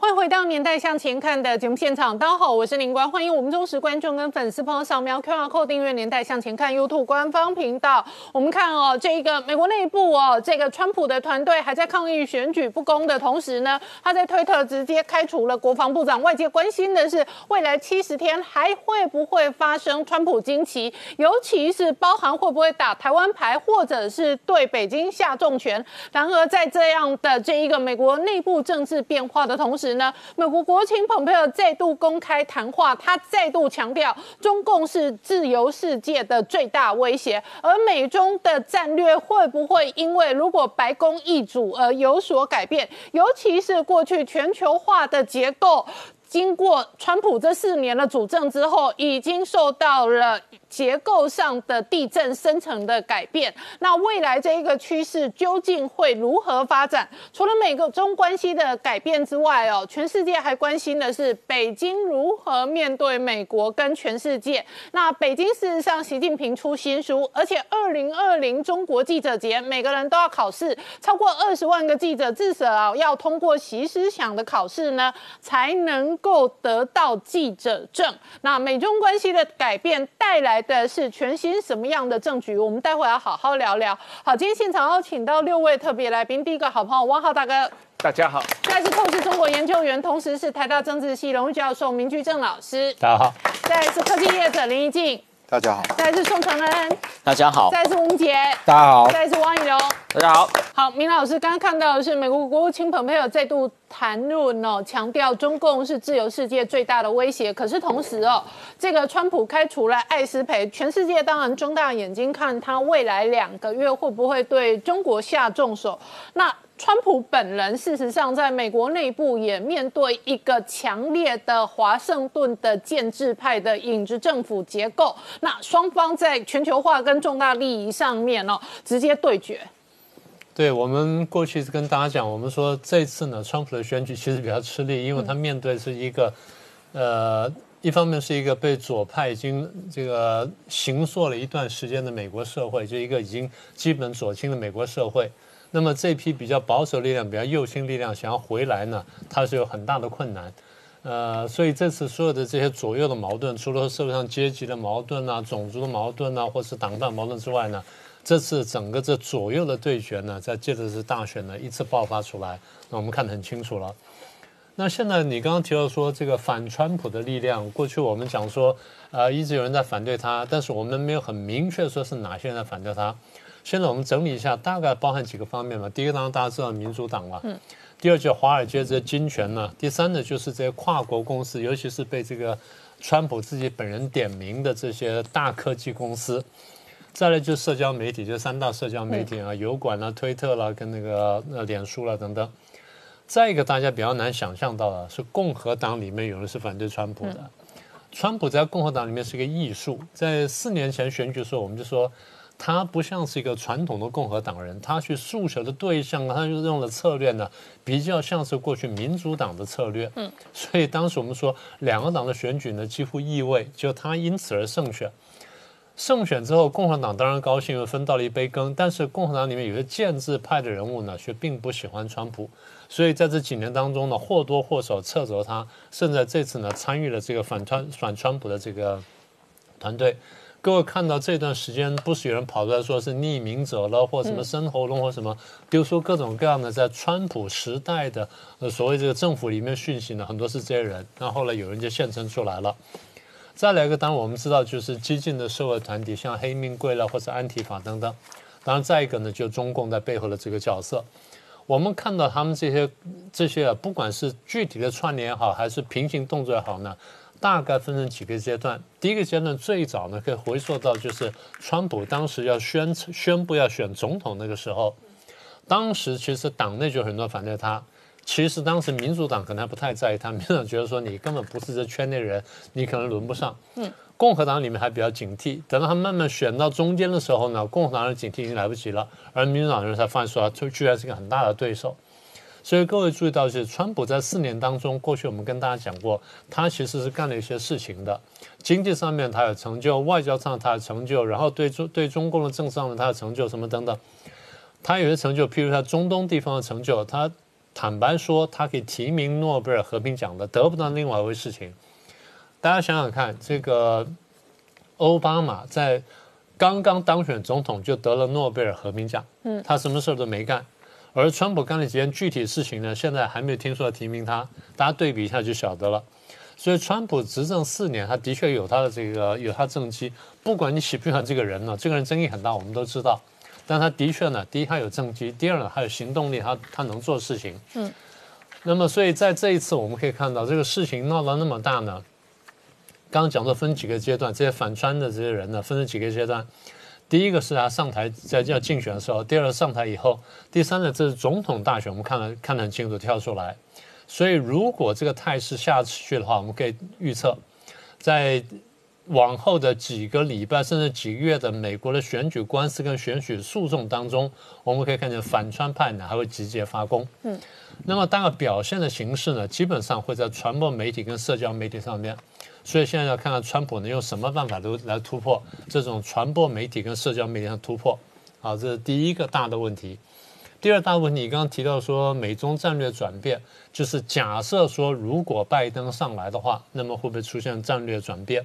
欢迎回到《年代向前看》的节目现场，大家好，我是林官，欢迎我们忠实观众跟粉丝朋友扫描 QR Code 订阅《年代向前看》YouTube 官方频道。我们看哦，这一个美国内部哦，这个川普的团队还在抗议选举不公的同时呢，他在推特直接开除了国防部长。外界关心的是，未来七十天还会不会发生川普惊奇，尤其是包含会不会打台湾牌，或者是对北京下重拳。然而，在这样的这一个美国内部政治变化的同时，呢，美国国情蓬佩奥再度公开谈话，他再度强调中共是自由世界的最大威胁，而美中的战略会不会因为如果白宫易主而有所改变？尤其是过去全球化的结构，经过川普这四年的主政之后，已经受到了。结构上的地震生成的改变，那未来这一个趋势究竟会如何发展？除了美中关系的改变之外，哦，全世界还关心的是北京如何面对美国跟全世界。那北京事实上，习近平出新书，而且二零二零中国记者节，每个人都要考试，超过二十万个记者至少要通过习思想的考试呢，才能够得到记者证。那美中关系的改变带来。的是全新什么样的政局？我们待会要好好聊聊。好，今天现场要请到六位特别来宾。第一个好朋友汪浩大哥，大家好；再是透视中国研究员，同时是台大政治系荣誉教授明居正老师，大家好；再是科技业者林怡静，大家好；再是宋承恩，大家好；再是吴杰，大家好；再是汪宇龙，大家好。好，明老师刚刚看到的是美国国务卿蓬佩奥再度。谈论哦，强调中共是自由世界最大的威胁。可是同时哦，这个川普开除了艾斯培，全世界当然睁大眼睛看他未来两个月会不会对中国下重手。那川普本人事实上在美国内部也面对一个强烈的华盛顿的建制派的影子政府结构。那双方在全球化跟重大利益上面哦，直接对决。对我们过去是跟大家讲，我们说这次呢，川普的选举其实比较吃力，因为他面对是一个，呃，一方面是一个被左派已经这个形塑了一段时间的美国社会，就一个已经基本左倾的美国社会。那么这批比较保守力量、比较右倾力量想要回来呢，它是有很大的困难。呃，所以这次所有的这些左右的矛盾，除了社会上阶级的矛盾啊、种族的矛盾啊，或是党派矛盾之外呢？这次整个这左右的对决呢，在借着这大选呢一次爆发出来，那我们看得很清楚了。那现在你刚刚提到说这个反川普的力量，过去我们讲说，呃，一直有人在反对他，但是我们没有很明确说是哪些人在反对他。现在我们整理一下，大概包含几个方面吧。第一个当然大家知道民主党了，嗯。第二就华尔街这些金权呢。第三呢就是这些跨国公司，尤其是被这个川普自己本人点名的这些大科技公司。再来就是社交媒体，就三大社交媒体啊，油管啦、推特啦，跟那个呃脸书啦等等。再一个，大家比较难想象到的是，共和党里面有人是反对川普的。川普在共和党里面是一个艺术。在四年前选举的时候，我们就说他不像是一个传统的共和党人，他去诉求的对象，他就用的策略呢，比较像是过去民主党的策略。嗯，所以当时我们说两个党的选举呢，几乎意味就他因此而胜选。胜选之后，共和党当然高兴，又分到了一杯羹。但是共和党里面有些建制派的人物呢，却并不喜欢川普，所以在这几年当中呢，或多或少掣肘他。甚至这次呢，参与了这个反川反川普的这个团队。各位看到这段时间，不是有人跑出来说是匿名者了，或什么生喉咙或什么，丢出各种各样的在川普时代的呃所谓这个政府里面讯息呢，很多是这些人。那后来有人就现身出来了。再来一个，当然我们知道，就是激进的社会团体，像黑命贵了或者安提法等等。当然，再一个呢，就中共在背后的这个角色。我们看到他们这些这些啊，不管是具体的串联也好，还是平行动作也好呢，大概分成几个阶段。第一个阶段最早呢，可以回溯到就是川普当时要宣宣布要选总统那个时候，当时其实党内就很多反对他。其实当时民主党可能还不太在意他，民主党觉得说你根本不是这圈内人，你可能轮不上。嗯，共和党里面还比较警惕，等到他慢慢选到中间的时候呢，共和党的警惕已经来不及了，而民主党人才发现说他居然是一个很大的对手。所以各位注意到，就是川普在四年当中，过去我们跟大家讲过，他其实是干了一些事情的。经济上面他有成就，外交上他有成就，然后对中对中共的政治上面他有成就，什么等等。他有些成就，譬如他中东地方的成就，他坦白说，他可以提名诺贝尔和平奖的，得不到另外一回事情。大家想想看，这个奥巴马在刚刚当选总统就得了诺贝尔和平奖，嗯，他什么事儿都没干。而川普干了几件具体事情呢？现在还没有听说要提名他，大家对比一下就晓得了。所以川普执政四年，他的确有他的这个有他政绩。不管你喜不喜欢这个人呢，这个人争议很大，我们都知道。但他的确呢，第一他有政绩，第二呢他有行动力，他他能做事情。嗯。那么所以在这一次我们可以看到，这个事情闹到那么大呢，刚刚讲说分几个阶段，这些反川的这些人呢，分成几个阶段。第一个是他上台在要竞选的时候，第二个上台以后，第三呢，这是总统大选，我们看了看得很清楚，跳出来。所以如果这个态势下去的话，我们可以预测，在往后的几个礼拜甚至几个月的美国的选举官司跟选举诉讼当中，我们可以看见反川派呢还会集结发功。嗯，那么大概表现的形式呢，基本上会在传播媒体跟社交媒体上面。所以现在要看看川普能用什么办法都来突破这种传播媒体跟社交媒体上突破，好，这是第一个大的问题。第二大问题，你刚刚提到说美中战略转变，就是假设说如果拜登上来的话，那么会不会出现战略转变？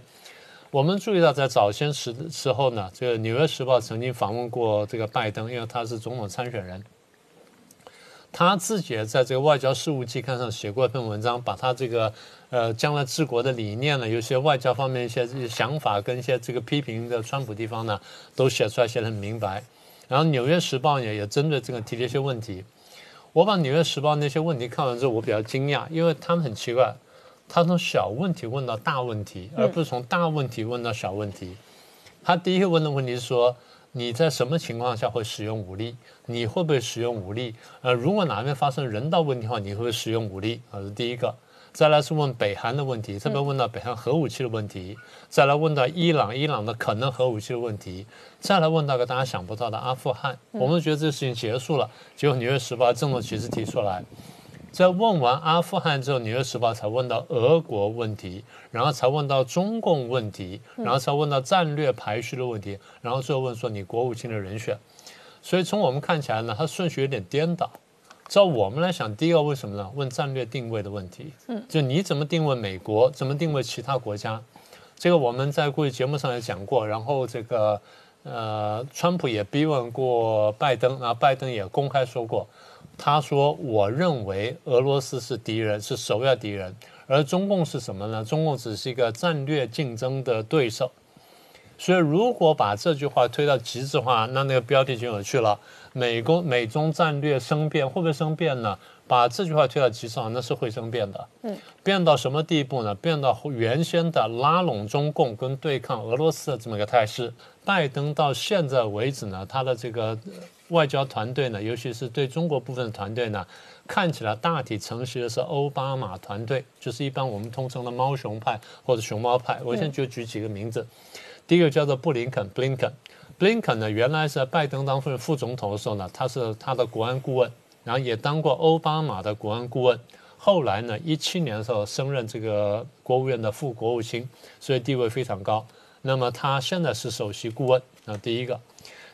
我们注意到在早先时时候呢，这个《纽约时报》曾经访问过这个拜登，因为他是总统参选人。他自己在这个外交事务期刊上写过一篇文章，把他这个呃将来治国的理念呢，有些外交方面一些想法跟一些这个批评的川普地方呢，都写出来写得很明白。然后《纽约时报》也也针对这个提了一些问题。我把《纽约时报》那些问题看完之后，我比较惊讶，因为他们很奇怪，他从小问题问到大问题，而不是从大问题问到小问题。他第一个问的问题是说。你在什么情况下会使用武力？你会不会使用武力？呃，如果哪边发生人道问题的话，你会不会使用武力？啊，是第一个。再来是问北韩的问题，特别问到北韩核武器的问题。再来问到伊朗，伊朗的可能核武器的问题。再来问到个大家想不到的阿富汗。我们觉得这个事情结束了，结果《纽约时报》郑重其事提出来。在问完阿富汗之后，《纽约时报》才问到俄国问题，然后才问到中共问题，然后才问到战略排序的问题，然后最后问说你国务卿的人选。所以从我们看起来呢，它顺序有点颠倒。照我们来想，第一个为什么呢？问战略定位的问题，嗯，就你怎么定位美国，怎么定位其他国家？这个我们在过去节目上也讲过，然后这个呃，川普也逼问过拜登，然后拜登也公开说过。他说：“我认为俄罗斯是敌人，是首要敌人，而中共是什么呢？中共只是一个战略竞争的对手。所以，如果把这句话推到极致化，那那个标题就有趣了：美国美中战略生变，会不会生变呢？把这句话推到极致化，那是会生变的。嗯，变到什么地步呢？变到原先的拉拢中共跟对抗俄罗斯的这么一个态势。拜登到现在为止呢，他的这个。”外交团队呢，尤其是对中国部分的团队呢，看起来大体承袭的是奥巴马团队，就是一般我们通称的猫熊派或者熊猫派。我现在就举几个名字，第一个叫做布林肯 （Blinken）。Blinken 呢，原来是在拜登当副副总统的时候呢，他是他的国安顾问，然后也当过奥巴马的国安顾问。后来呢，一七年的时候升任这个国务院的副国务卿，所以地位非常高。那么他现在是首席顾问。那第一个，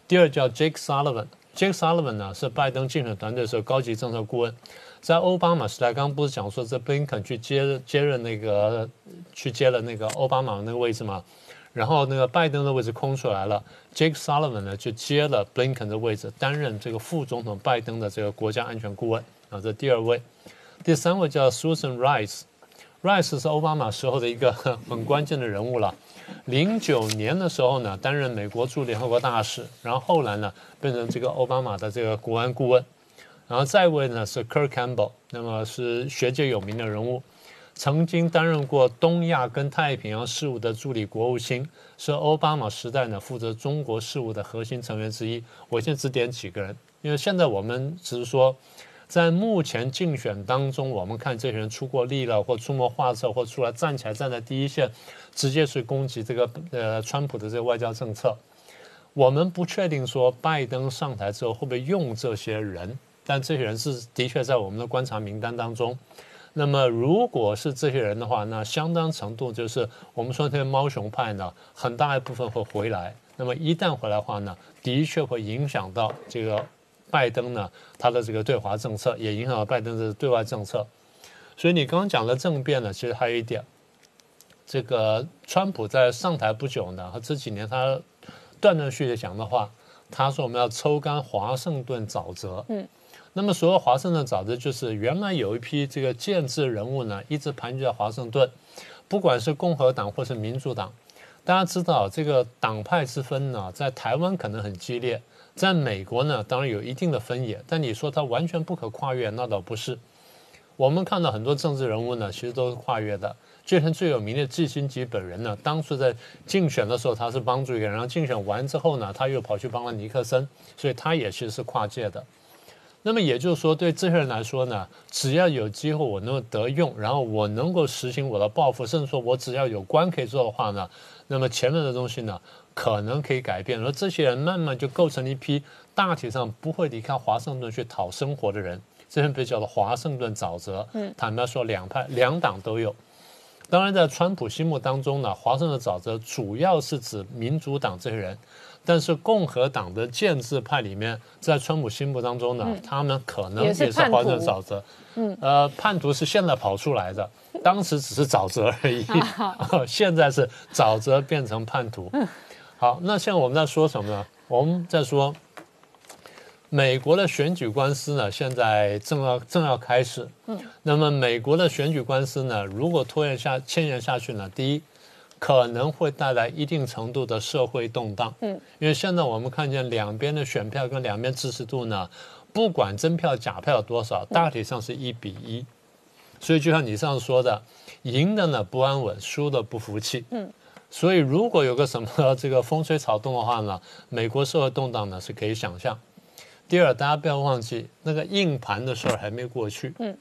第二叫 Jake Sullivan。Jake Sullivan 呢是拜登竞选团队的时候高级政策顾问，在奥巴马时代，刚刚不是讲说这布林肯去接接任那个去接了那个奥巴马那个位置嘛，然后那个拜登的位置空出来了，Jake Sullivan 呢就接了布林肯的位置，担任这个副总统拜登的这个国家安全顾问啊，这第二位，第三位叫 Susan Rice，Rice 是奥巴马时候的一个 很关键的人物了。零九年的时候呢，担任美国驻联合国大使，然后后来呢，变成这个奥巴马的这个国安顾问，然后再位呢是 Kirk Campbell，那么是学界有名的人物，曾经担任过东亚跟太平洋事务的助理国务卿，是奥巴马时代呢负责中国事务的核心成员之一。我先只点几个人，因为现在我们只是说。在目前竞选当中，我们看这些人出过力了，或出谋划策，或出来站起来站在第一线，直接去攻击这个呃川普的这个外交政策。我们不确定说拜登上台之后会不会用这些人，但这些人是的确在我们的观察名单当中。那么，如果是这些人的话，那相当程度就是我们说这些猫熊派呢，很大一部分会回来。那么一旦回来的话呢，的确会影响到这个拜登呢他的这个对华政策，也影响了拜登的对外政策。所以你刚刚讲的政变呢，其实还有一点，这个川普在上台不久呢，和这几年他断断续续讲的话，他说我们要抽干华盛顿沼泽。嗯。那么，所谓华盛顿沼泽，就是原来有一批这个建制人物呢，一直盘踞在华盛顿，不管是共和党或是民主党。大家知道，这个党派之分呢，在台湾可能很激烈，在美国呢，当然有一定的分野。但你说它完全不可跨越，那倒不是。我们看到很多政治人物呢，其实都是跨越的。就像最有名的季辛吉本人呢，当初在竞选的时候，他是帮助一个人，然后竞选完之后呢，他又跑去帮了尼克森，所以他也其实是跨界的。那么也就是说，对这些人来说呢，只要有机会我能够得用，然后我能够实行我的抱负，甚至说我只要有官可以做的话呢，那么前面的东西呢，可能可以改变。而这些人慢慢就构成一批大体上不会离开华盛顿去讨生活的人，这些被叫做华盛顿沼泽。嗯，坦白说，两派两党都有。当然，在川普心目当中呢，华盛顿沼泽主要是指民主党这些人。但是共和党的建制派里面，在川普心目当中呢，他们可能也是华盛顿沼泽。嗯，呃，叛徒是现在跑出来的，当时只是沼泽而已，现在是沼泽变成叛徒。好，那现在我们在说什么呢？我们在说美国的选举官司呢，现在正要正要开始。嗯，那么美国的选举官司呢，如果拖延下牵延下去呢，第一。可能会带来一定程度的社会动荡，嗯，因为现在我们看见两边的选票跟两边支持度呢，不管真票假票有多少，大体上是一比一，所以就像你上次说的，赢的呢不安稳，输的不服气，嗯，所以如果有个什么这个风吹草动的话呢，美国社会动荡呢是可以想象。第二，大家不要忘记那个硬盘的事儿还没过去，嗯，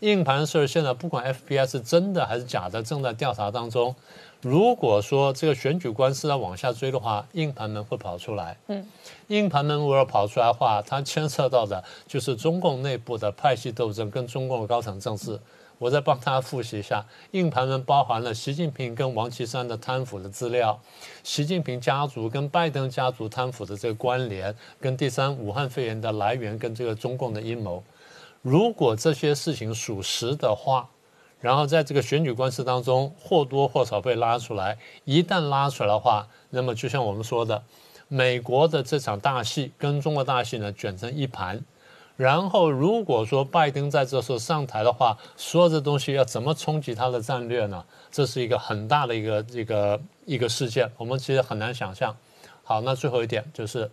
硬盘的事儿现在不管 FBI 是真的还是假的，正在调查当中。如果说这个选举官司要往下追的话，硬盘们会跑出来。嗯，硬盘们如果跑出来的话，它牵涉到的就是中共内部的派系斗争跟中共的高层政治。我再帮大家复习一下，硬盘们包含了习近平跟王岐山的贪腐的资料，习近平家族跟拜登家族贪腐的这个关联，跟第三武汉肺炎的来源跟这个中共的阴谋。如果这些事情属实的话，然后在这个选举官司当中，或多或少被拉出来。一旦拉出来的话，那么就像我们说的，美国的这场大戏跟中国大戏呢卷成一盘。然后如果说拜登在这时候上台的话，所有这东西要怎么冲击他的战略呢？这是一个很大的一个一个一个事件，我们其实很难想象。好，那最后一点就是，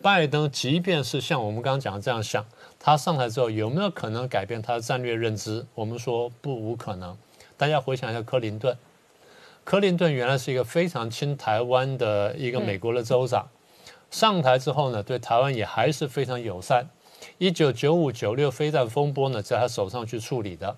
拜登即便是像我们刚刚讲的这样想。他上台之后有没有可能改变他的战略认知？我们说不无可能。大家回想一下克林顿，克林顿原来是一个非常亲台湾的一个美国的州长，上台之后呢，对台湾也还是非常友善。一九九五九六飞弹风波呢，在他手上去处理的。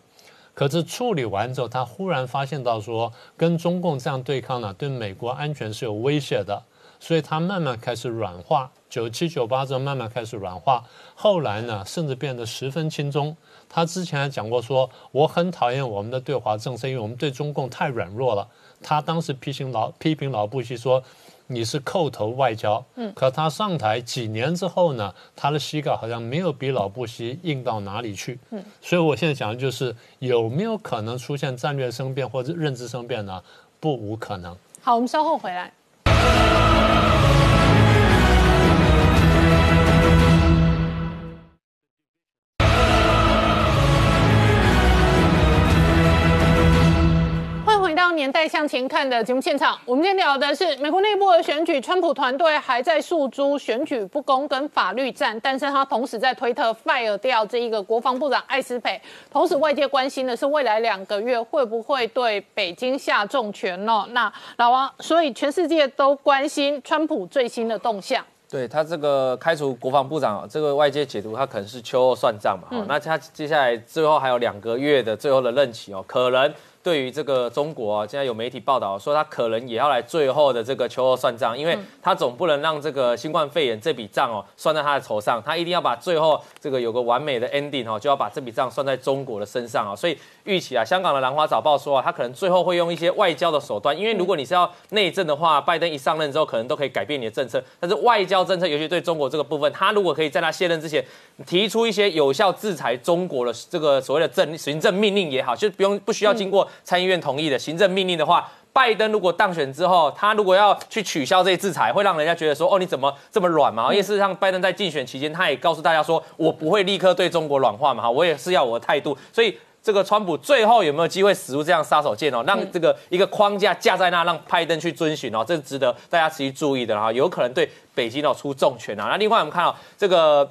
可是处理完之后，他忽然发现到说，跟中共这样对抗呢，对美国安全是有威胁的。所以他慢慢开始软化，九七九八之后慢慢开始软化，后来呢，甚至变得十分轻松。他之前还讲过说，我很讨厌我们的对华政策，因为我们对中共太软弱了。他当时批评老批评老布希说，你是叩头外交。嗯，可他上台几年之后呢，他的膝盖好像没有比老布希硬到哪里去。嗯，所以我现在讲的就是有没有可能出现战略生变或者认知生变呢？不无可能。好，我们稍后回来。年代向前看的节目现场，我们今天聊的是美国内部的选举，川普团队还在诉诸选举不公跟法律战，但是他同时在推特 fire 掉这一个国防部长艾斯培，同时外界关心的是未来两个月会不会对北京下重拳呢？那老王，所以全世界都关心川普最新的动向。对他这个开除国防部长，这个外界解读他可能是秋后算账嘛，那他接下来最后还有两个月的最后的任期哦，可能。对于这个中国啊，现在有媒体报道说，他可能也要来最后的这个秋后算账，因为他总不能让这个新冠肺炎这笔账哦算在他的头上，他一定要把最后这个有个完美的 ending 哦，就要把这笔账算在中国的身上啊。所以预期啊，香港的兰花早报说啊，他可能最后会用一些外交的手段，因为如果你是要内政的话，拜登一上任之后，可能都可以改变你的政策，但是外交政策，尤其对中国这个部分，他如果可以在他卸任之前提出一些有效制裁中国的这个所谓的政行政命令也好，就不用不需要经过参议院同意的行政命令的话，拜登如果当选之后，他如果要去取消这些制裁，会让人家觉得说，哦，你怎么这么软嘛？因为事实上，拜登在竞选期间，他也告诉大家说，我不会立刻对中国软化嘛，哈，我也是要我的态度，所以。这个川普最后有没有机会使出这样杀手锏哦，让这个一个框架架在那，让拜登去遵循哦，这是值得大家持续注意的哈，有可能对北京哦出重拳啊。那另外我们看到这个。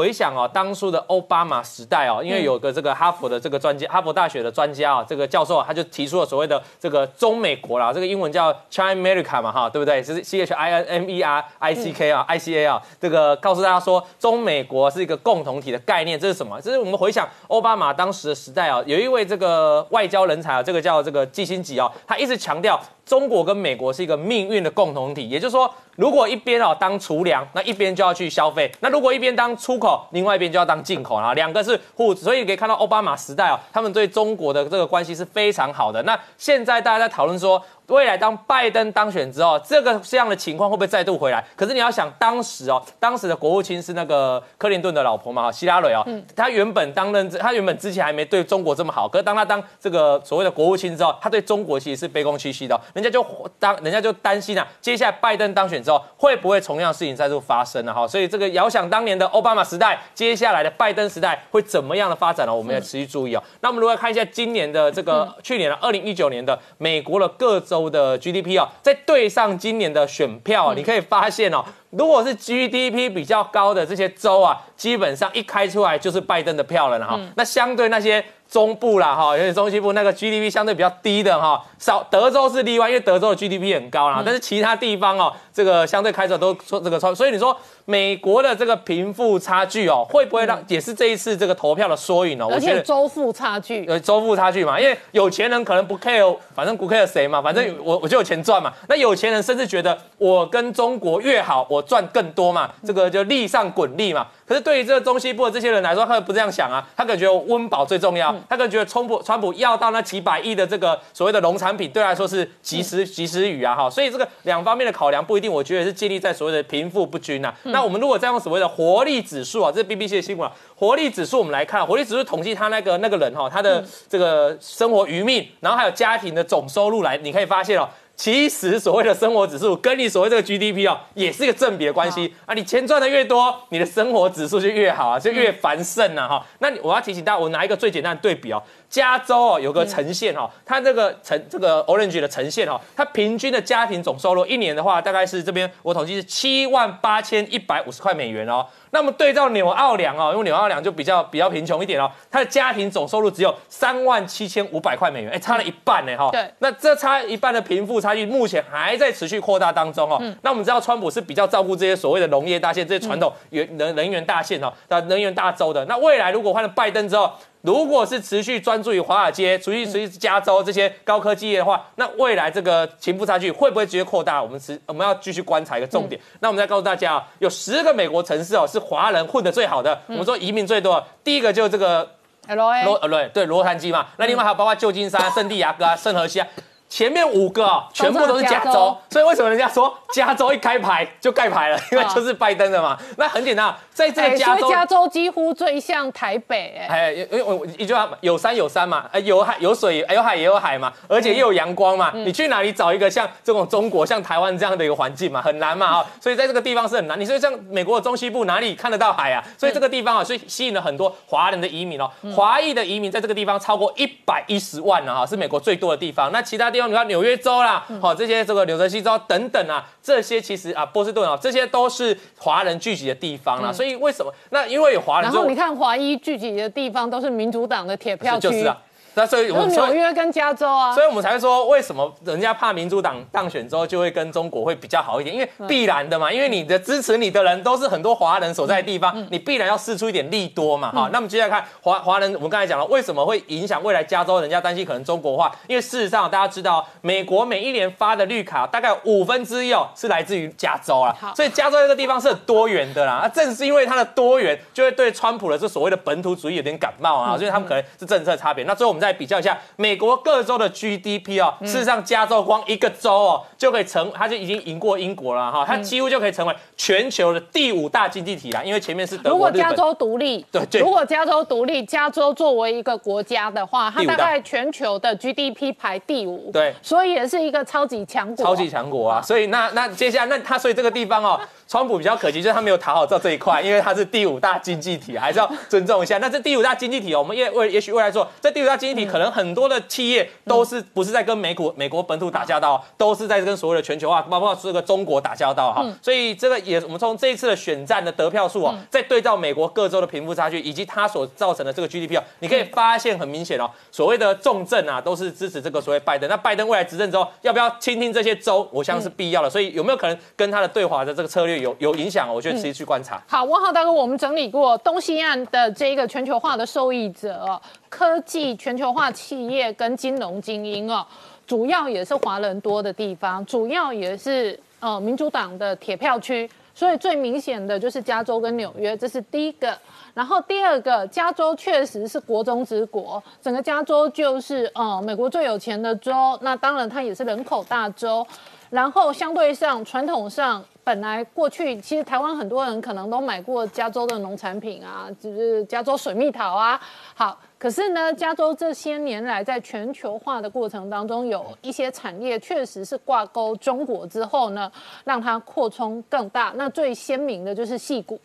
回想哦，当初的奥巴马时代哦，因为有个这个哈佛的这个专家，哈佛大学的专家啊，这个教授啊，他就提出了所谓的这个中美国啦，这个英文叫 China America 嘛哈，对不对？就是 C H I N M E R I C K 啊，I C A 啊，这个告诉大家说，中美国是一个共同体的概念，这是什么？这是我们回想奥巴马当时的时代啊，有一位这个外交人才啊，这个叫这个基辛吉啊，他一直强调中国跟美国是一个命运的共同体，也就是说。如果一边哦当储粮，那一边就要去消费；那如果一边当出口，另外一边就要当进口啊，两个是互，所以可以看到奥巴马时代哦，他们对中国的这个关系是非常好的。那现在大家在讨论说。未来当拜登当选之后，这个这样的情况会不会再度回来？可是你要想，当时哦，当时的国务卿是那个克林顿的老婆嘛，希拉蕊哦，他原本当任，他原本之前还没对中国这么好，可是当他当这个所谓的国务卿之后，他对中国其实是卑躬屈膝的，人家就当人家就担心啊，接下来拜登当选之后，会不会同样事情再度发生呢？哈，所以这个遥想当年的奥巴马时代，接下来的拜登时代会怎么样的发展呢？我们要持续注意哦。那我们如果看一下今年的这个去年的二零一九年的美国的各州。的 GDP 啊，再对上今年的选票，你可以发现哦，如果是 GDP 比较高的这些州啊，基本上一开出来就是拜登的票了哈。那相对那些。中部啦，哈，有点中西部那个 GDP 相对比较低的哈，少德州是例外，因为德州的 GDP 很高啦，但是其他地方哦，这个相对开出来都说这个超，所以你说美国的这个贫富差距哦，会不会让也是这一次这个投票的缩影哦？而且州富差距，呃，州富差距嘛，因为有钱人可能不 care，反正不 care 谁嘛，反正我我就有钱赚嘛。那有钱人甚至觉得我跟中国越好，我赚更多嘛，这个就利上滚利嘛。可是对于这个中西部的这些人来说，他们不这样想啊，他感觉温饱最重要，他可能觉得川普川普要到那几百亿的这个所谓的农产品，对来说是及时及时雨啊哈，所以这个两方面的考量不一定，我觉得是建立在所谓的贫富不均呐。那我们如果再用所谓的活力指数啊，这是 BBC 的新闻啊，活力指数我们来看，活力指数统计他那个那个人哈，他的这个生活余命，然后还有家庭的总收入来，你可以发现哦。其实所谓的生活指数跟你所谓这个 GDP 哦，也是一个正比的关系啊。你钱赚的越多，你的生活指数就越好啊，就越繁盛啊哈。那我要提醒大家，我拿一个最简单的对比哦。加州哦有个呈现哈，它这个呈这个 orange 的呈现哈，它平均的家庭总收入一年的话，大概是这边我统计是七万八千一百五十块美元哦。那么对照纽奥良哦，因为纽奥良就比较比较贫穷一点哦，它的家庭总收入只有三万七千五百块美元，哎，差了一半呢哈。对，那这差一半的贫富差距目前还在持续扩大当中哦。那我们知道川普是比较照顾这些所谓的农业大县、这些传统原能能源大县哦，的能源大州的。那未来如果换了拜登之后，如果是持续专注于华尔街、持续持续加州这些高科技业的话，那未来这个贫富差距会不会直接扩大？我们持我们要继续观察一个重点。那我们再告诉大家啊，有十个美国城市哦，是华人混的最好的，我们说移民最多。第一个就是这个罗罗对对洛杉矶嘛。那另外还有包括旧金山、圣地亚哥啊、圣荷西啊。前面五个啊，全部都是加州，所以为什么人家说加州一开牌就盖牌了？因为就是拜登的嘛。那很简单，在这个加州，加州几乎最像台北。哎，因为我一句话，有山有山嘛，哎，有海有水，有海也有海嘛，而且又有阳光嘛。你去哪里找一个像这种中国、像台湾这样的一个环境嘛？很难嘛啊！所以在这个地方是很难。你说像美国的中西部哪里看得到海啊？所以这个地方啊，所以吸引了很多华人的移民哦。华裔的移民在这个地方超过一百一十万了哈，是美国最多的地方。那其他地方你看纽约州。啦，好，这些这个纽泽西州等等啊，这些其实啊，波士顿啊，这些都是华人聚集的地方啦。所以为什么？那因为有华人，然后你看华裔聚集的地方都是民主党的铁票区，就是啊。那所以我有们纽约跟加州啊所。以我们才会说，为什么人家怕民主党当选之后就会跟中国会比较好一点？因为必然的嘛，因为你的支持你的人都是很多华人所在的地方，你必然要试出一点利多嘛，哈。那么接下来看华华人，我们刚才讲了，为什么会影响未来加州？人家担心可能中国化，因为事实上大家知道，美国每一年发的绿卡大概五分之一哦是来自于加州啊好，所以加州这个地方是很多元的啦。那正是因为它的多元，就会对川普的这所谓的本土主义有点感冒啊，所以他们可能是政策差别。那最后我们再比较一下美国各州的 GDP 哦，事实上加州光一个州哦就可以成，它就已经赢过英国了哈，它几乎就可以成为全球的第五大经济体啦，因为前面是德国、如果加州独立，对对。如果加州独立，加州作为一个国家的话，它大。大概全球的 GDP 排第五，对。所以也是一个超级强国，超级强国啊，所以那那接下来那它所以这个地方哦，川普比较可惜，就是他没有讨好到这一块，因为他是第五大经济体，还是要尊重一下。那这第五大经济体哦，我们也为也许未来说，这第五大经济体可能很多的企业都是不是在跟美股美国本土打交道，都是在跟所谓的全球化，包括这个中国打交道哈。所以这个也我们从这一次的选战的得票数哦，再对照美国各州的贫富差距，以及它所造成的这个 GDP 哦，你可以发现很明显哦，所谓的重症啊，都是支持这个所谓拜登。那拜登未来执政之后，要不要倾听这些州？我相信是必要的。所以有没有可能跟他的对华的这个策略有有影响？我觉得持续去观察。好，汪浩大哥，我们整理过东西岸的这个全球化的受益者哦，科技全球化企业跟金融精英哦，主要也是华人多的地方，主要也是呃民主党的铁票区，所以最明显的就是加州跟纽约，这是第一个。然后第二个，加州确实是国中之国，整个加州就是呃美国最有钱的州，那当然它也是人口大州。然后相对上，传统上本来过去其实台湾很多人可能都买过加州的农产品啊，就是加州水蜜桃啊。好，可是呢，加州这些年来在全球化的过程当中，有一些产业确实是挂钩中国之后呢，让它扩充更大。那最鲜明的就是细谷。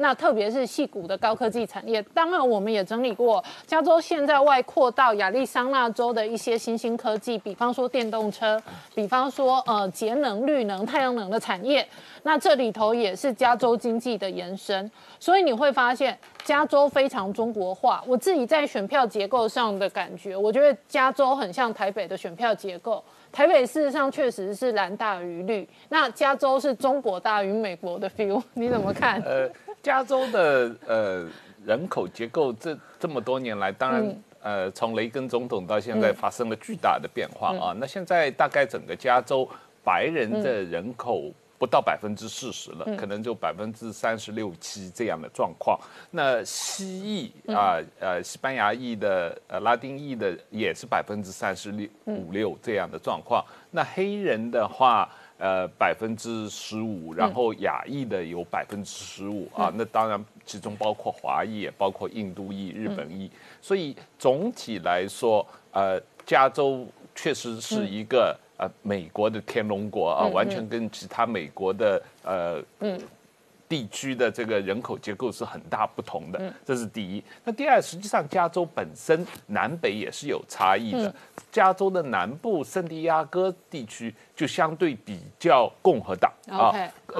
那特别是细谷的高科技产业，当然我们也整理过，加州现在外扩到亚利桑那州的一些新兴科技，比方说电动车，比方说呃节能、绿能、太阳能的产业，那这里头也是加州经济的延伸，所以你会发现加州非常中国化。我自己在选票结构上的感觉，我觉得加州很像台北的选票结构。台北事实上确实是蓝大于绿，那加州是中国大于美国的 feel，你怎么看？加州的呃人口结构这这么多年来，当然、嗯呃从雷根总统到现在发生了巨大的变化啊。那现在大概整个加州白人的人口不到百分之四十了，可能就百分之三十六七这样的状况。那西裔啊呃西班牙裔的呃拉丁裔的也是百分之三十六五六这样的状况。那黑人的话。呃，百分之十五，然后亚裔的有百分之十五啊，那当然其中包括华裔，也包括印度裔、日本裔，所以总体来说，呃，加州确实是一个、呃美国的天龙国啊，完全跟其他美国的呃地区的这个人口结构是很大不同的，这是第一。那第二，实际上加州本身南北也是有差异的。加州的南部圣地亚哥地区就相对比较共和党好。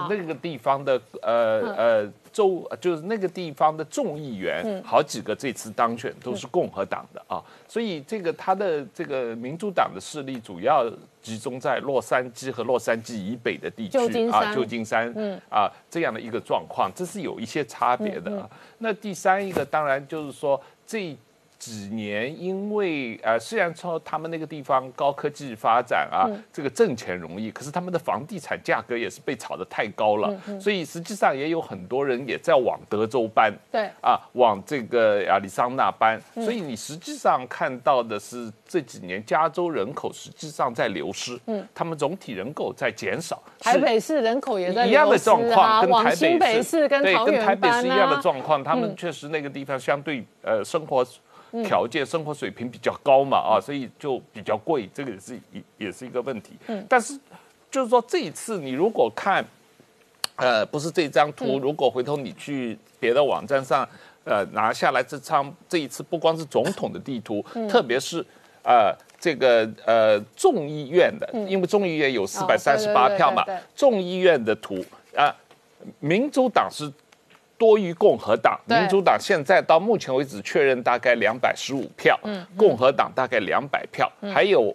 那个地方的呃呃州就是那个地方的众议员，好几个这次当选都是共和党的啊，所以这个他的这个民主党的势力主要集中在洛杉矶和洛杉矶以北的地区啊，旧金山，嗯啊这样的一个状况，这是有一些差别的啊。那第三一个当然就是说这。几年，因为呃，虽然说他们那个地方高科技发展啊，这个挣钱容易，可是他们的房地产价格也是被炒得太高了，所以实际上也有很多人也在往德州搬，对啊，往这个亚利桑那搬，所以你实际上看到的是这几年加州人口实际上在流失，嗯，他们总体人口在减少，台北市人口也在一样的状况，啊，跟台北北市跟对跟台北市一样的啊。状况。他们确实那个地方相对呃生活条件、生活水平比较高嘛啊，所以就比较贵，这个也是也也是一个问题。嗯。但是就是说这一次你如果看，呃，不是这张图，如果回头你去别的网站上，呃，拿下来这张这一次不光是总统的地图，特别是呃。这个呃众议院的，因为众议院有四百三十八票嘛众议院的图啊，民主党是多于共和党，民主党现在到目前为止确认大概两百十五票，共和党大概两百票，还有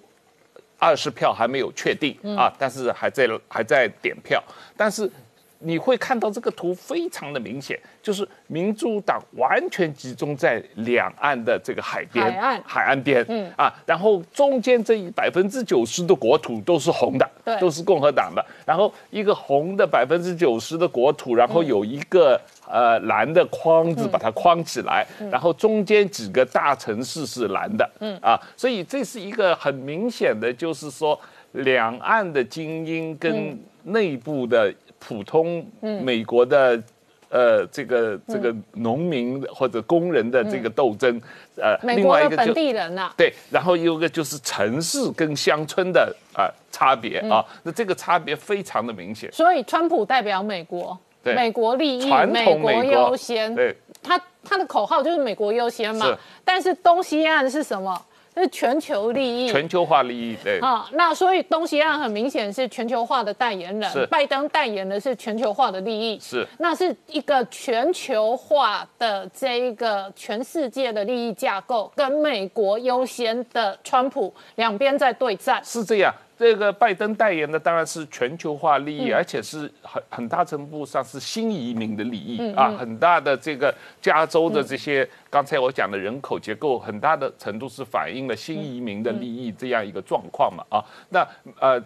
二十票还没有确定啊，但是还在还在点票，但是。你会看到这个图非常的明显，就是民主党完全集中在两岸的这个海边、海岸。海岸边，嗯。啊，然后中间这一百分之九十的国土都是红的，对。都是共和党的，然后一个红的百分之九十的国土，然后有一个。呃，蓝的框子把它框起来，然后中间几个大城市是蓝的，嗯。啊，所以这是一个很明显的，就是说两岸的精英跟内部的普通美国的呃这个这个农民或者工人的这个斗争，呃，美另外一个就地人呐、对，然后有一个就是城市跟乡村的啊、差别啊，那这个差别非常的明显。所以川普代表美国，对。美国利益，美国优先。对，他他的口号就是美国优先嘛，但是东西岸是什么？是全球利益。全球化利益，对，啊、那所以东西岸很明显是全球化的代言是人，拜登代言的是全球化的利益，是那是一个全球化的这一个全世界的利益架构，跟美国优先的川普两边在对战。是这样。这个拜登代言的当然是全球化利嗯。益，而且是很很大程度上是新移民的利益、嗯啊，很大的这个加州的这些、刚才我讲的人口结构，很大的程度是反映了新移民的利益这样一个状况嘛啊。那呃，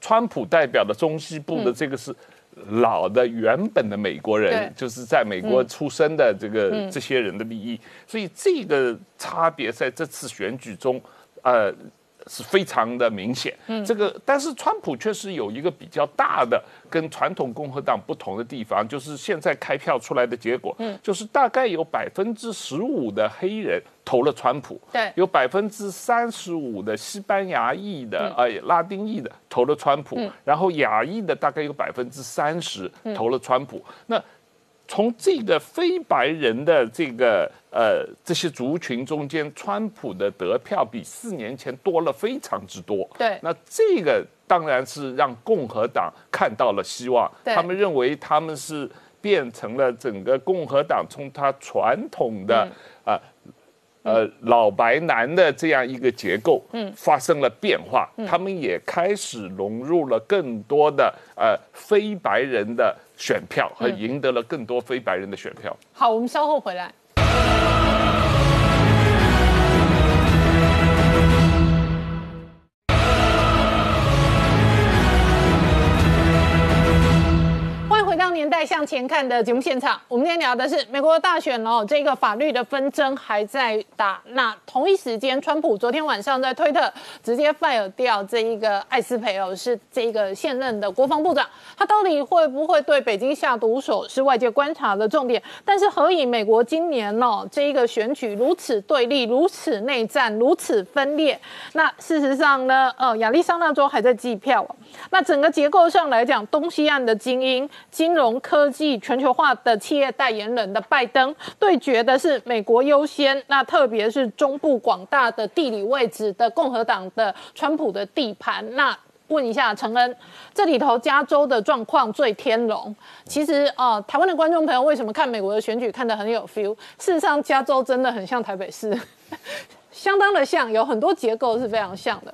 川普代表的中西部的这个是老的原本的美国人，就是在美国出生的这个、这些人的利益，所以这个差别在这次选举中，呃。是非常的明显，嗯。这个但是川普确实有一个比较大的跟传统共和党不同的地方，就是现在开票出来的结果，嗯。就是大概有百分之十五的黑人投了川普，对。有百分之三十五的西班牙裔的、呃拉丁裔的投了川普，然后亚裔的大概有百分之三十投了川普。那从这个非白人的这个呃这些族群中间，川普的得票比四年前多了非常之多。对。那这个当然是让共和党看到了希望，对。他们认为他们是变成了整个共和党从他传统的啊。呃，老白男的这样一个结构，嗯，发生了变化，他们也开始融入了更多的呃非白人的选票，和赢得了更多非白人的选票。好，我们稍后回来。年代向前看》的节目现场。我们今天聊的是美国的大选哦，这个法律的纷争还在打。那同一时间，川普昨天晚上在推特直接 fire 掉这一个艾斯培尔，是这个现任的国防部长。他到底会不会对北京下毒手，是外界观察的重点。但是何以美国今年哦这一个选举如此对立、如此内战、如此分裂？那事实上呢，呃，亚利桑那州还在计票哦。那整个结构上来讲，东西岸的精英、金融科技、全球化的企业代言人的拜登，对决的是美国优先，那特别是中部广大的地理位置的共和党的川普的地盘。那问一下陈恩，这里头加州的状况最天龙。其实呃，台湾的观众朋友为什么看美国的选举看得很有 feel？事实上，加州真的很像台北市。相当的像，有很多结构是非常像的。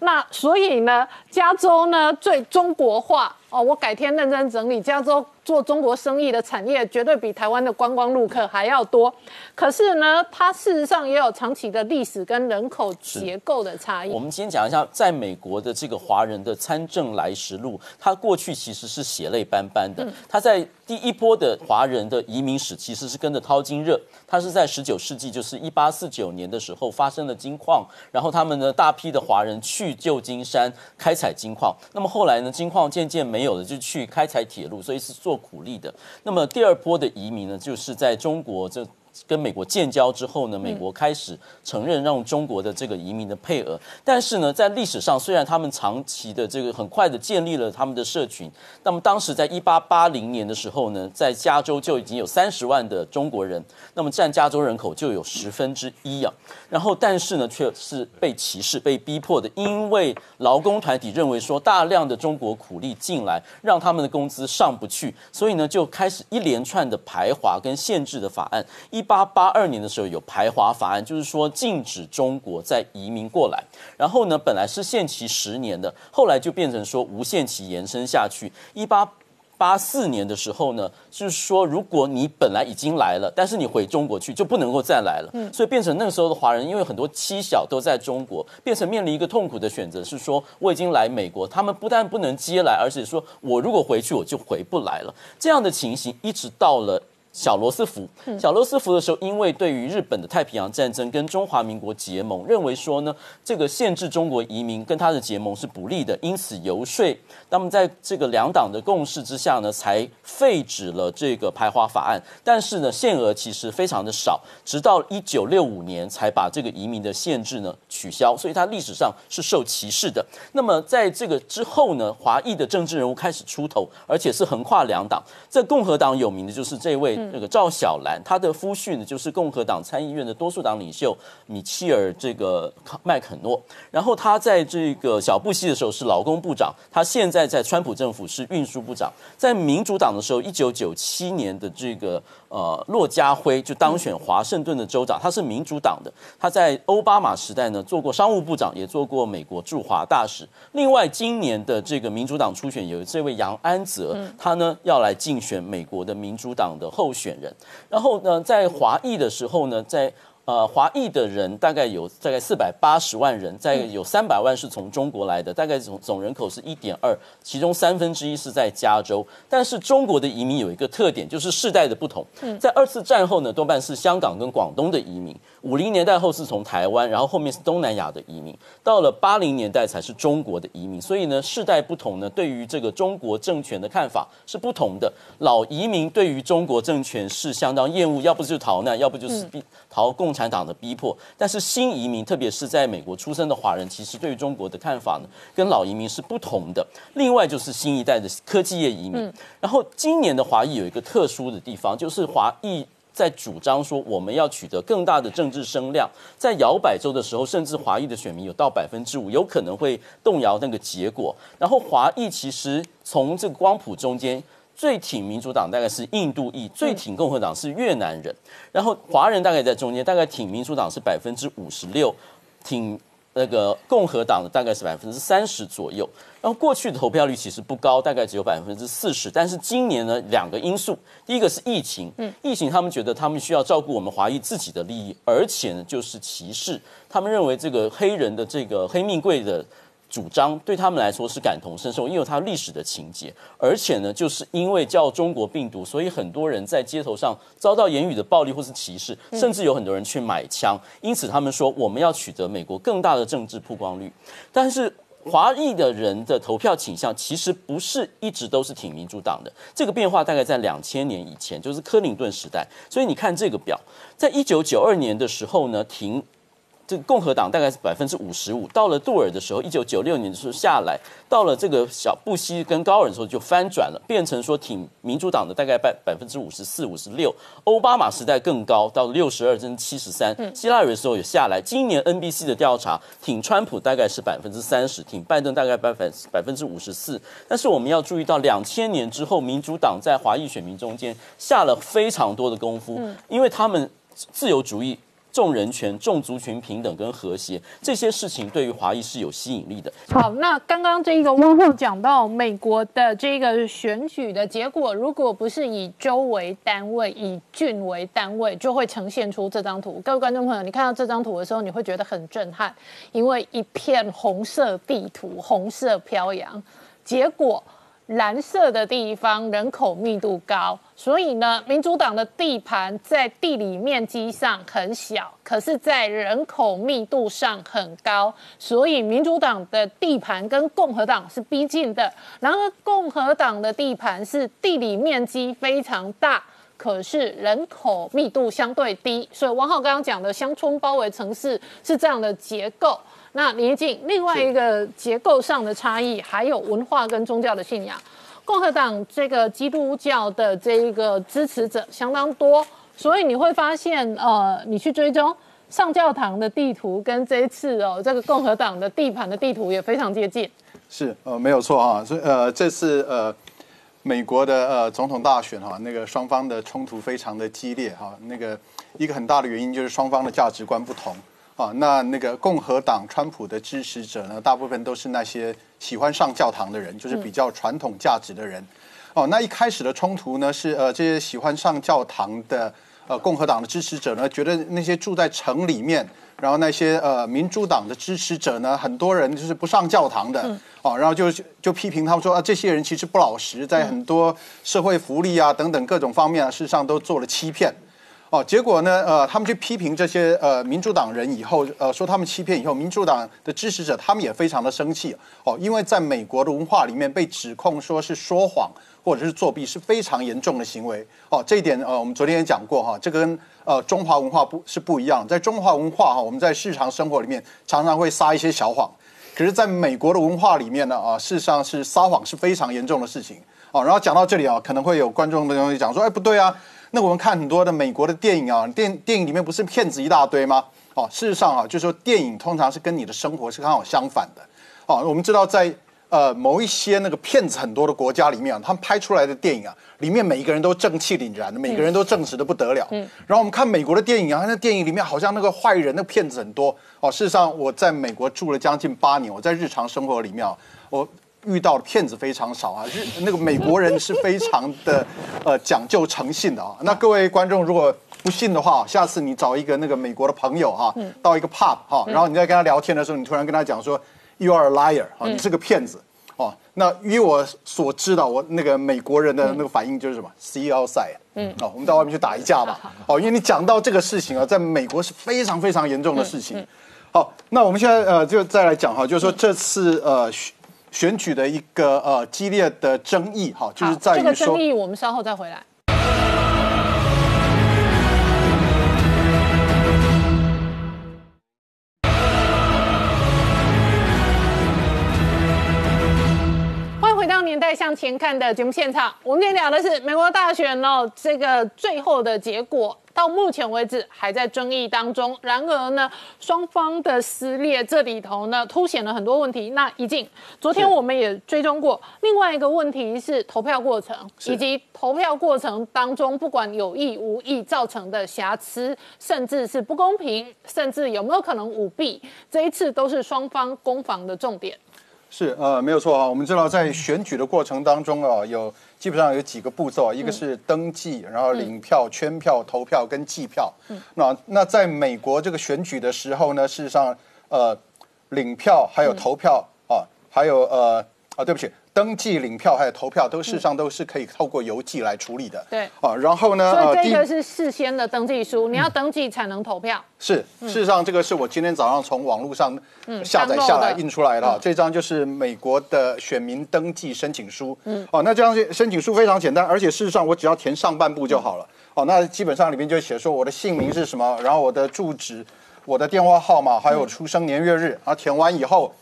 那所以呢，加州呢最中国化哦，我改天认真整理，加州做中国生意的产业绝对比台湾的观光陆客还要多。可是呢，它事实上也有长期的历史跟人口结构的差异我。们先讲一下，在美国的这个华人的参政来时路，它过去其实是血泪斑斑的。它在第一波的华人的移民史其实是跟着淘金热，它是在十九世纪，就是一八四九年的时候发生了金矿，然后他们呢大批的华人去旧金山开采金矿。那么后来呢，金矿渐渐没有了，就去开采铁路，所以是做苦力的。那么第二波的移民呢，就是在中国这跟美国建交之后呢，美国开始承认让中国的这个移民的配额，但是呢，在历史上虽然他们长期的这个很快的建立了他们的社群，那么当时在一八八零年的时候呢，在加州就已经有三十万的中国人，那么占加州人口就有十分之一啊。然后但是呢，却是被歧视、被逼迫的，因为劳工团体认为说大量的中国苦力进来，让他们的工资上不去，所以呢，就开始一连串的排华跟限制的法案。一八八二年的时候有排华法案，就是说禁止中国再移民过来。然后呢，本来是限期十年的，后来就变成说无限期延伸下去。一八八四年的时候呢，就是说如果你本来已经来了，但是你回中国去就不能够再来了。所以变成那个时候的华人，因为很多妻小都在中国，变成面临一个痛苦的选择，是说我已经来美国，他们不但不能接来，而且说我如果回去我就回不来了。这样的情形一直到了。小罗斯福，小罗斯福的时候，因为对于日本的太平洋战争跟中华民国结盟，认为说呢，这个限制中国移民跟他的结盟是不利的，因此游说。那么在这个两党的共识之下呢，才废止了这个排华法案。但是呢，限额其实非常的少，直到一九六五年才把这个移民的限制呢取消。所以它历史上是受歧视的。那么在这个之后呢，华裔的政治人物开始出头，而且是横跨两党。在共和党有名的就是这位。那个赵小兰，她的夫婿呢，就是共和党参议院的多数党领袖米切尔这个麦肯诺。然后他在这个小布希的时候是劳工部长，他现在在川普政府是运输部长。在民主党的时候，一九九七年的这个呃骆家辉就当选华盛顿的州长，他是民主党的。他在奥巴马时代呢做过商务部长，也做过美国驻华大使。另外，今年的这个民主党初选有这位杨安泽，他呢要来竞选美国的民主党的候选人。然后呢，在华裔的时候呢，在呃华裔的人大概有大概四百八十万人，在有三百万是从中国来的，大概总总人口是一点二，其中三分之一是在加州。但是中国的移民有一个特点，就是世代的不同。在二次战后呢，多半是香港跟广东的移民；五零年代后是从台湾，然后后面是东南亚的移民，到了八零年代才是中国的移民。所以呢，世代不同呢，对于这个中国政权的看法是不同的。老移民对于中国政权是相当厌恶，要不就逃难，要不就是逼逃共产党的逼迫。但是新移民，特别是在美国出生的华人，其实对于中国的看法呢，跟老移民是不同的。另外就是新一代的科技业移民。然后今年的华裔有一个特殊的地方，就是华裔在主张说我们要取得更大的政治声量。在摇摆州的时候，甚至华裔的选民有到百分之五，有可能会动摇那个结果。然后华裔其实从这个光谱中间。最挺民主党大概是印度裔，最挺共和党是越南人，然后华人大概在中间，大概挺民主党是百分之五十六，挺那个共和党的大概是百分之三十左右。然后过去的投票率其实不高，大概只有百分之四十，但是今年呢，两个因素，第一个是疫情，嗯，疫情他们觉得他们需要照顾我们华裔自己的利益，而且呢就是歧视，他们认为这个黑人的这个黑命贵的。主张对他们来说是感同身受，因为它历史的情节，而且呢，就是因为叫中国病毒，所以很多人在街头上遭到言语的暴力或是歧视，甚至有很多人去买枪。因此，他们说我们要取得美国更大的政治曝光率。但是，华裔的人的投票倾向其实不是一直都是挺民主党的。这个变化大概在两千年以前，就是克林顿时代。所以你看这个表，在一九九二年的时候呢，挺。这个共和党大概是百分之五十五，到了杜尔的时候，一九九六年的时候下来，到了这个小布希跟高尔的时候就翻转了，变成说挺民主党的大概百百分之五十四、五十六。奥巴马时代更高，到六十二甚至七十三。希拉里的时候也下来。今年 NBC 的调查，挺川普大概是百分之三十，挺拜登大概百分百分之五十四。但是我们要注意到，两千年之后，民主党在华裔选民中间下了非常多的功夫，因为他们自由主义。重人权、重族群平等跟和谐这些事情，对于华裔是有吸引力的。好，那刚刚这个汪后讲到美国的这个选举的结果，如果不是以州为单位、以郡为单位，就会呈现出这张图。各位观众朋友，你看到这张图的时候，你会觉得很震撼，因为一片红色地图，红色飘扬，结果。蓝色的地方人口密度高，所以呢，民主党的地盘在地理面积上很小，可是，在人口密度上很高，所以民主党的地盘跟共和党是逼近的。然而，共和党的地盘是地理面积非常大，可是人口密度相对低，所以王浩刚刚讲的乡村包围城市是这样的结构。那李静，另外一个结构上的差异，还有文化跟宗教的信仰。共和党这个基督教的这一个支持者相当多，所以你会发现，呃，你去追踪上教堂的地图，跟这一次哦，这个共和党的地盘的地图也非常接近。是，呃，没有错啊，所以呃，这次呃，美国的呃总统大选哈，那个双方的冲突非常的激烈哈，那个一个很大的原因就是双方的价值观不同。啊，那那个共和党川普的支持者呢，大部分都是那些喜欢上教堂的人，就是比较传统价值的人。哦，那一开始的冲突呢，是呃这些喜欢上教堂的呃共和党的支持者呢，觉得那些住在城里面，然后那些呃民主党的支持者呢，很多人就是不上教堂的，哦，然后就就批评他们说啊，这些人其实不老实，在很多社会福利啊等等各种方面啊，事实上都做了欺骗。哦，结果呢？呃，他们去批评这些呃民主党人以后，呃，说他们欺骗以后，民主党的支持者他们也非常的生气。哦，因为在美国的文化里面，被指控说是说谎或者是作弊是非常严重的行为。哦，这一点呃，我们昨天也讲过哈，这跟呃中华文化不是不一样。在中华文化哈，我们在日常生活里面常常会撒一些小谎，可是在美国的文化里面呢，啊，事实上是撒谎是非常严重的事情。哦，然后讲到这里啊，可能会有观众的东西讲说，哎，不对啊。那我们看很多的美国的电影啊，电电影里面不是骗子一大堆吗？哦，事实上啊，就是说电影通常是跟你的生活是刚好相反的。哦，我们知道在呃某一些那个骗子很多的国家里面啊，他们拍出来的电影啊，里面每一个人都正气凛然的，每个人都正直的不得了。嗯。然后我们看美国的电影啊，那电影里面好像那个坏人、那骗子很多。哦，事实上我在美国住了将近八年，我在日常生活里面啊，我。遇到的骗子非常少啊，日那个美国人是非常的 呃讲究诚信的啊。那各位观众如果不信的话，下次你找一个那个美国的朋友哈，到一个 pub 哈，然后你在跟他聊天的时候，你突然跟他讲说 you are a liar 啊，你是个骗子哦。那依我所知道，我那个美国人的那个反应就是什么，see you outside，嗯，哦，我们到外面去打一架吧。哦，因为你讲到这个事情啊，在美国是非常非常严重的事情。好，那我们现在呃就再来讲哈，就是说这次呃。选举的一个呃激烈的争议，哈，就是在于说，这个争议我们稍后再回来。欢迎回到《年代向前看》的节目现场，我们今天聊的是美国大选哦，这个最后的结果。到目前为止还在争议当中。然而呢，双方的撕裂这里头呢，凸显了很多问题。那已经昨天我们也追踪过另外一个问题是投票过程，以及投票过程当中不管有意无意造成的瑕疵，甚至是不公平，甚至有没有可能舞弊，这一次都是双方攻防的重点。是呃，没有错啊。我们知道在选举的过程当中啊，有。基本上有几个步骤啊，一个是登记，然后领票、圈票、投票跟计票。那那在美国这个选举的时候呢，事实上，呃，领票还有投票啊，还有呃啊，对不起。登记领票还有投票，都事实上都是可以透过邮寄来处理的。对啊，然后呢？所以这个是事先的登记书，你要登记才能投票。是，事实上这个是我今天早上从网络上下载下来印出来的。这张就是美国的选民登记申请书。嗯，哦，那这张申请书非常简单，而且事实上我只要填上半部就好了。哦，那基本上里面就写说我的姓名是什么，然后我的住址、我的电话号码，还有出生年月日。然后填完以后。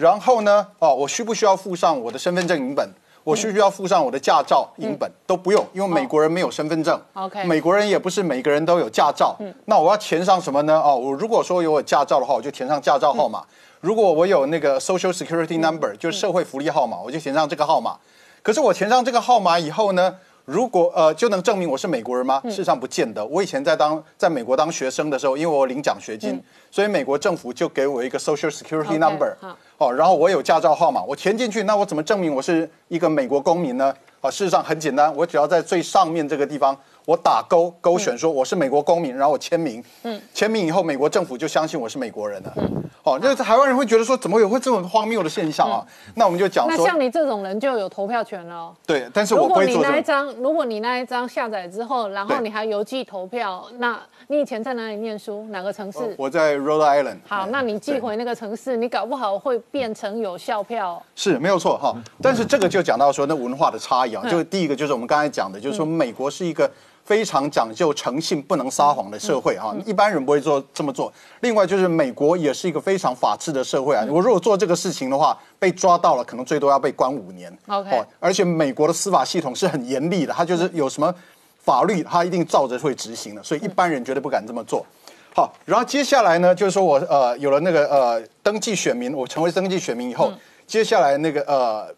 然后呢？哦，我需不需要附上我的身份证影本？我需不需要附上我的驾照影本？都不用，因为美国人没有身份证。OK，美国人也不是每个人都有驾照。嗯，那我要填上什么呢？哦，我如果说有我驾照的话，我就填上驾照号码。如果我有那个 Social Security Number，就是社会福利号码，我就填上这个号码。可是我填上这个号码以后呢？如果呃就能证明我是美国人吗？事实上不见得。我以前在当在美国当学生的时候，因为我领奖学金，所以美国政府就给我一个 Social Security Number，哦，然后我有驾照号码，我填进去，那我怎么证明我是一个美国公民呢？啊，事实上很简单，我只要在最上面这个地方。我打勾勾选说我是美国公民，然后我签名，嗯，签名以后美国政府就相信我是美国人了，嗯，哦，那台湾人会觉得说怎么有会这种荒谬的现象啊？那我们就讲说，那像你这种人就有投票权了，对，但是我不会做。如果你那一张，如果你那一张下载之后，然后你还邮寄投票，那你以前在哪里念书？哪个城市？我在 Rhode Island。好，那你寄回那个城市，你搞不好会变成有效票。是没有错哈，但是这个就讲到说那文化的差异啊，就第一个就是我们刚才讲的，就是说美国是一个。非常讲究诚信、不能撒谎的社会啊，一般人不会做这么做。另外就是美国也是一个非常法治的社会啊，我如果做这个事情的话，被抓到了，可能最多要被关五年。OK 而且美国的司法系统是很严厉的，它就是有什么法律，它一定照着会执行的，所以一般人绝对不敢这么做。好，然后接下来呢，就是说我呃有了那个呃登记选民，我成为登记选民以后，接下来那个呃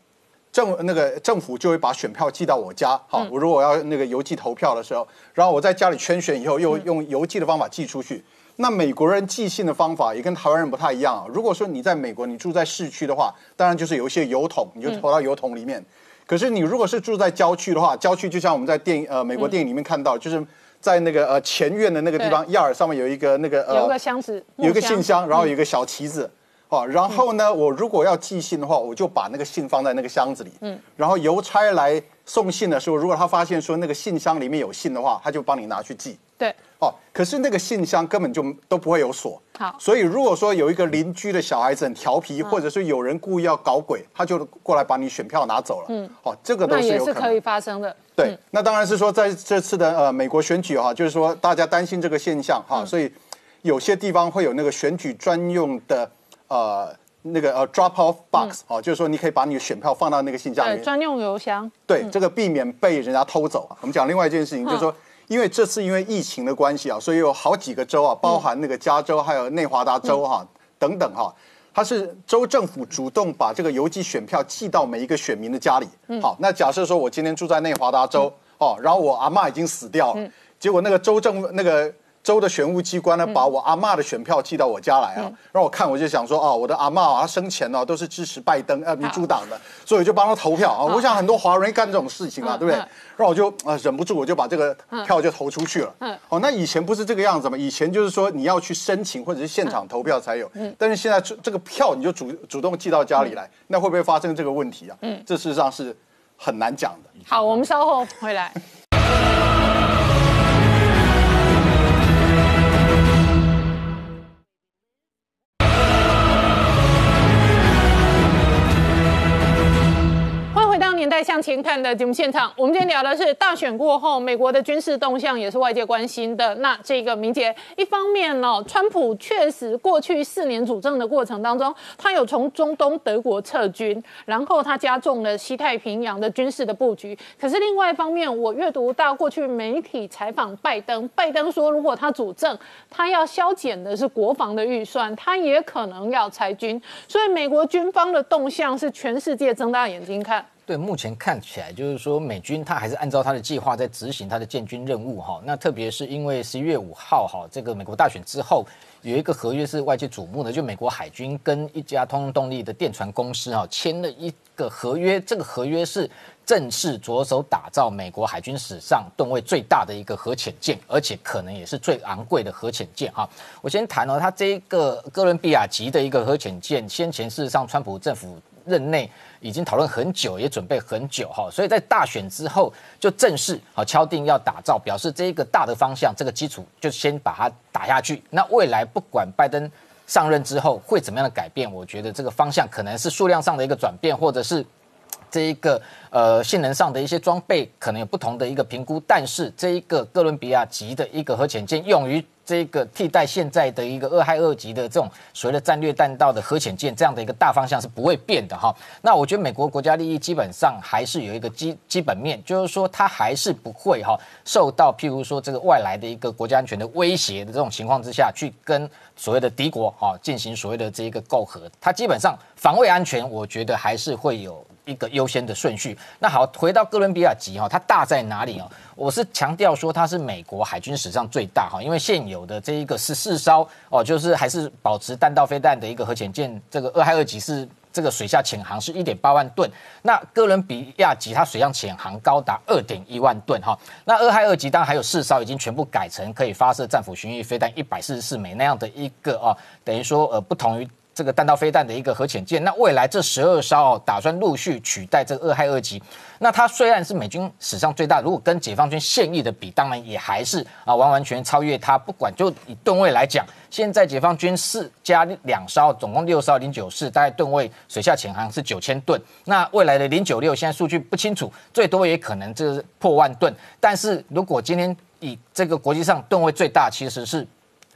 政那个政府就会把选票寄到我家。好，我如果要那个邮寄投票的时候，然后我在家里圈选以后，又用邮寄的方法寄出去。那美国人寄信的方法也跟台湾人不太一样啊。如果说你在美国，你住在市区的话，当然就是有一些邮筒，你就投到邮筒里面。可是你如果是住在郊区的话，郊区就像我们在电影呃美国电影里面看到，就是在那个呃前院的那个地方，亚尔上面有一个那个呃有个箱子，有一个信箱，然后有一个小旗子。哦，然后呢，我如果要寄信的话，我就把那个信放在那个箱子里。嗯，然后邮差来送信的时候，如果他发现说那个信箱里面有信的话，他就帮你拿去寄。对，哦，可是那个信箱根本就都不会有锁。好所以如果说有一个邻居的小孩子很调皮，或者是有人故意要搞鬼，他就过来把你选票拿走了。嗯，哦，这个都是有可能可以。发生的。对，那当然是说在这次的呃美国选举哈，就是说大家担心这个现象哈，所以有些地方会有那个选举专用的呃那个呃 drop off box 哦，就是说你可以把你的选票放到那个信箱里，面，专用邮箱。对，这个避免被人家偷走。我们讲另外一件事情，就是说。因为这次因为疫情的关系啊，所以有好几个州啊，包含那个加州还有内华达州哈、等等哈、它是州政府主动把这个邮寄选票寄到每一个选民的家里。好，那假设说我今天住在内华达州哦，然后我阿妈已经死掉了，结果那个州政那个州的选务机关呢，把我阿嬷的选票寄到我家来啊，让我看，我就想说啊，我的阿嬷啊，她生前呢、都是支持拜登呃民主党的，所以我就帮她投票啊。我想很多华人干这种事情啊，对不对嗯？然后我就呃忍不住，我就把这个票就投出去了。嗯哦，那以前不是这个样子吗？以前就是说你要去申请或者是现场投票才有，嗯但是现在这这个票你就主主动寄到家里来，那会不会发生这个问题啊？嗯这事实上是很难讲的。好，我们稍后回来。欢迎回到《年代向前看》的节目现场。我们今天聊的是大选过后，美国的军事动向也是外界关心的。那这个明杰，一方面呢，川普确实过去四年主政的过程当中，他有从中东德国撤军，然后他加重了西太平洋的军事的布局。可是另外一方面，我阅读到过去媒体采访拜登，拜登说，如果他主政，他要削减的是国防的预算，他也可能要裁军。所以美国军方的动向是全世界睁大眼睛看。对，目前看起来就是说，美军他还是按照他的计划在执行他的建军任务哈。那特别是因为十一月五号哈，这个美国大选之后，有一个合约是外界瞩目的，就美国海军跟一家通用动力的电船公司哈签了一个合约，这个合约是正式着手打造美国海军史上吨位最大的一个核潜舰，而且可能也是最昂贵的核潜舰哈。我先谈哦，它这一个哥伦比亚级的一个核潜舰，先前事实上川普政府任内已经讨论很久，也准备很久哈，所以在大选之后就正式好敲定要打造，表示这一个大的方向，这个基础就先把它打下去。那未来不管拜登上任之后会怎么样的改变，我觉得这个方向可能是数量上的一个转变，或者是。这一个呃性能上的一些装备可能有不同的一个评估，但是这一个哥伦比亚级的一个核潜舰用于这个替代现在的一个二亥二级的这种所谓的战略弹道的核潜舰这样的一个大方向是不会变的哈。那我觉得美国国家利益基本上还是有一个基基本面，就是说它还是不会哈受到譬如说这个外来的一个国家安全的威胁的这种情况之下去跟所谓的敌国哈进行所谓的这一个媾和，它基本上防卫安全，我觉得还是会有。一个优先的顺序。那好，回到哥伦比亚级哈，它大在哪里哦？我是强调说它是美国海军史上最大哈，因为现有的这一个十四艘哦，就是还是保持弹道飞弹的一个核潜舰，这个二亥二级是这个水下潜航是一点八万吨，那哥伦比亚级它水上潜航高达二点一万吨哈。那二亥二级当然还有四艘已经全部改成可以发射战斧巡弋飞弹一百四十四枚那样的一个啊，等于说呃不同于。这个弹道飞弹的一个核潜舰。那未来这十二艘，打算陆续取代这个二害二级。那它虽然是美军史上最大，如果跟解放军现役的比，当然也还是啊完完全超越它。不管就以吨位来讲，现在解放军四加两艘，总共六艘零九四，大概吨位水下潜航是九千吨。那未来的零九六现在数据不清楚，最多也可能就是破万吨。但是如果今天以这个国际上吨位最大，其实是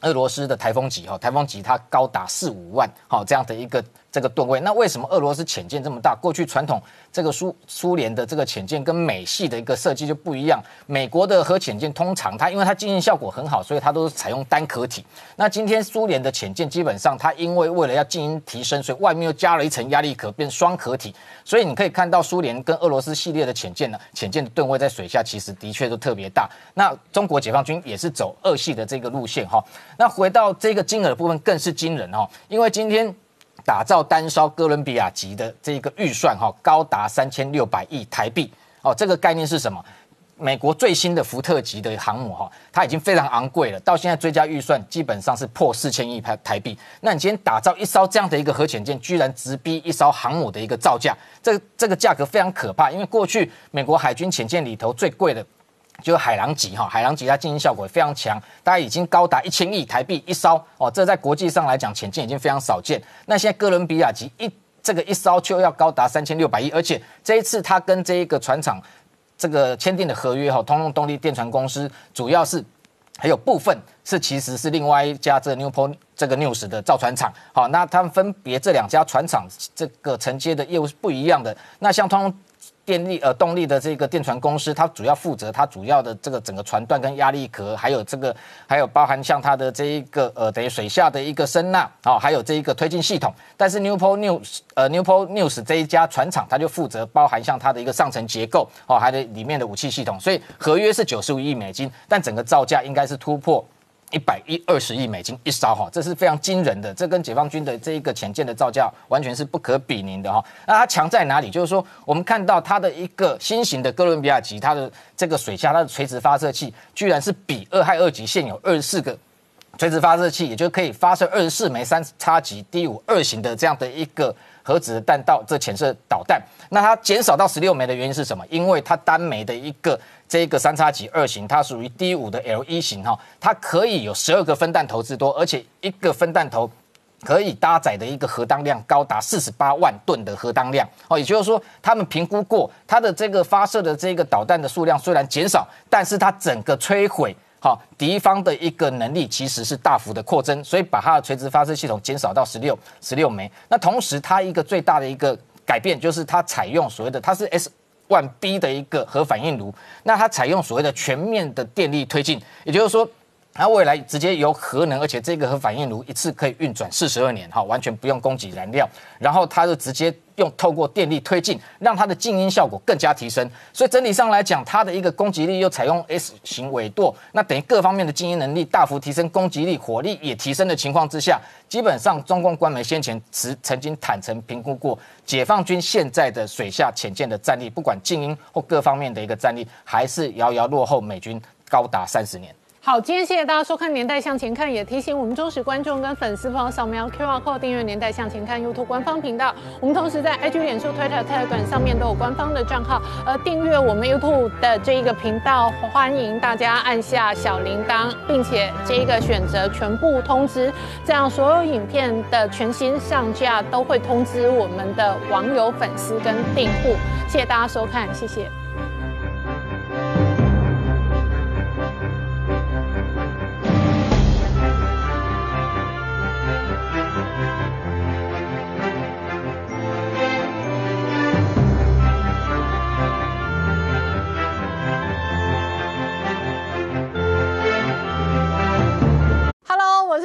俄罗斯的台风级哈，台风级它高达四五万好这样的一个。这个吨位，那为什么俄罗斯潜舰这么大？过去传统这个苏苏联的这个潜舰跟美系的一个设计就不一样。美国的核潜舰通常它因为它经营效果很好，所以它都是采用单壳体。那今天苏联的潜舰基本上它因为为了要经营提升，所以外面又加了一层压力壳，变双壳体。所以你可以看到苏联跟俄罗斯系列的潜舰呢，潜舰的吨位在水下其实的确都特别大。那中国解放军也是走二系的这个路线哈。那回到这个金额的部分更是惊人哈，因为今天。打造单艘哥伦比亚级的这个预算哈，高达三千六百亿台币哦。这个概念是什么？美国最新的福特级的航母哈，它已经非常昂贵了，到现在追加预算基本上是破四千亿台台币。那你今天打造一艘这样的一个核潜舰，居然直逼一艘航母的一个造价，这这个价格非常可怕。因为过去美国海军潜舰里头最贵的。就是海狼级哈，海狼级它经营效果非常强，大概已经高达一千亿台币一艘哦，这在国际上来讲，潜舰已经非常少见。那现在哥伦比亚级一这个一艘就要高达三千六百亿，而且这一次它跟这一个船厂这个签订的合约哈，通用动力电船公司主要是还有部分是其实是另外一家这 Newport 这个 News 的造船厂，好，那他们分别这两家船厂这个承接的业务是不一样的。那像通用电力呃动力的这个电船公司，它主要负责它主要的这个整个船段跟压力壳，还有这个还有包含像它的这一个呃等于水下的一个声呐啊，还有这一个推进系统。但是 Newport News 呃 Newport News 这一家船厂，它就负责包含像它的一个上层结构哦，还有里面的武器系统。所以合约是九十五亿美金，但整个造价应该是突破。一百一二十亿美金一艘哈，这是非常惊人的，这跟解放军的这一个潜舰的造价完全是不可比拟的哈。那它强在哪里？就是说，我们看到它的一个新型的哥伦比亚级，它的这个水下它的垂直发射器，居然是比二害二级现有二十四个垂直发射器，也就可以发射二十四枚三叉戟 D 五二型的这样的一个核子弹道这潜射导弹。那它减少到十六枚的原因是什么？因为它单枚的一个这个三叉戟二型，它属于 D 五的 L 一型哈，它可以有十二个分弹头之多，而且一个分弹头可以搭载的一个核当量高达四十八万吨的核当量哦，也就是说，他们评估过它的这个发射的这个导弹的数量虽然减少，但是它整个摧毁好敌方的一个能力其实是大幅的扩增，所以把它的垂直发射系统减少到十六十六枚。那同时，它一个最大的一个改变就是它采用所谓的它是 S one B 的一个核反应炉，那它采用所谓的全面的电力推进，也就是说。它未来直接由核能，而且这个核反应炉一次可以运转四十二年，哈，完全不用供给燃料，然后它就直接用透过电力推进，让它的静音效果更加提升。所以整体上来讲，它的一个攻击力又采用 S 型尾舵，那等于各方面的静音能力大幅提升，攻击力、火力也提升的情况之下，基本上中共官媒先前曾曾经坦诚评估过，解放军现在的水下潜舰的战力，不管静音或各方面的一个战力，还是遥遥落后美军高达三十年。好，今天谢谢大家收看《年代向前看》，也提醒我们忠实观众跟粉丝朋友扫描 QR Code 订阅《年代向前看》YouTube 官方频道。我们同时在 IG、脸书、Twitter、Telegram 上面都有官方的账号。而订阅我们 YouTube 的这一个频道，欢迎大家按下小铃铛，并且这一个选择全部通知，这样所有影片的全新上架都会通知我们的网友、粉丝跟订户。谢谢大家收看，谢谢。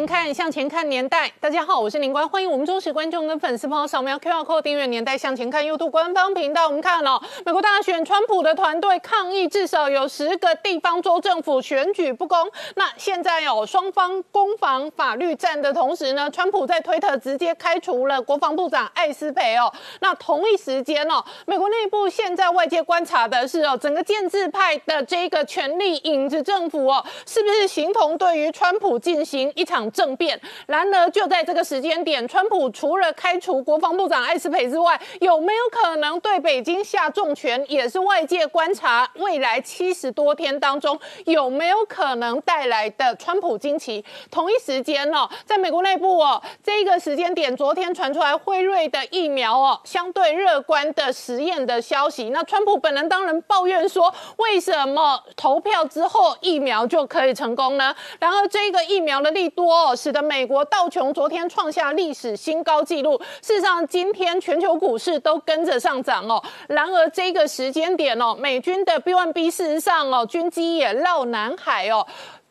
前看，向前看年代。大家好，我是林官，欢迎我们忠实观众跟粉丝朋友扫描 QR Code 订阅《年代向前看》YouTube 官方频道。我们看哦，美国大选，川普的团队抗议，至少有十个地方州政府选举不公。那现在有双方攻防法律战的同时呢，川普在推特直接开除了国防部长艾斯培哦。那同一时间哦，美国内部现在外界观察的是哦，整个建制派的这个权力影子政府哦，是不是形同对于川普进行一场政变？然而就在这个时间点，川普除了开除国防部长艾斯培之外，有没有可能对北京下重拳？也是外界观察未来七十多天当中有没有可能带来的川普惊奇。同一时间哦，在美国内部哦，这个时间点，昨天传出来辉瑞的疫苗哦，相对乐观的实验的消息。那川普本人当然抱怨说，为什么投票之后疫苗就可以成功呢？然而这个疫苗的利多哦，使得美国道琼昨天创下历史新高纪录。事实上，今天全球股市都跟着上涨哦。然而这个时间点哦，美军的 B1B 事实上哦，军机也绕南海哦。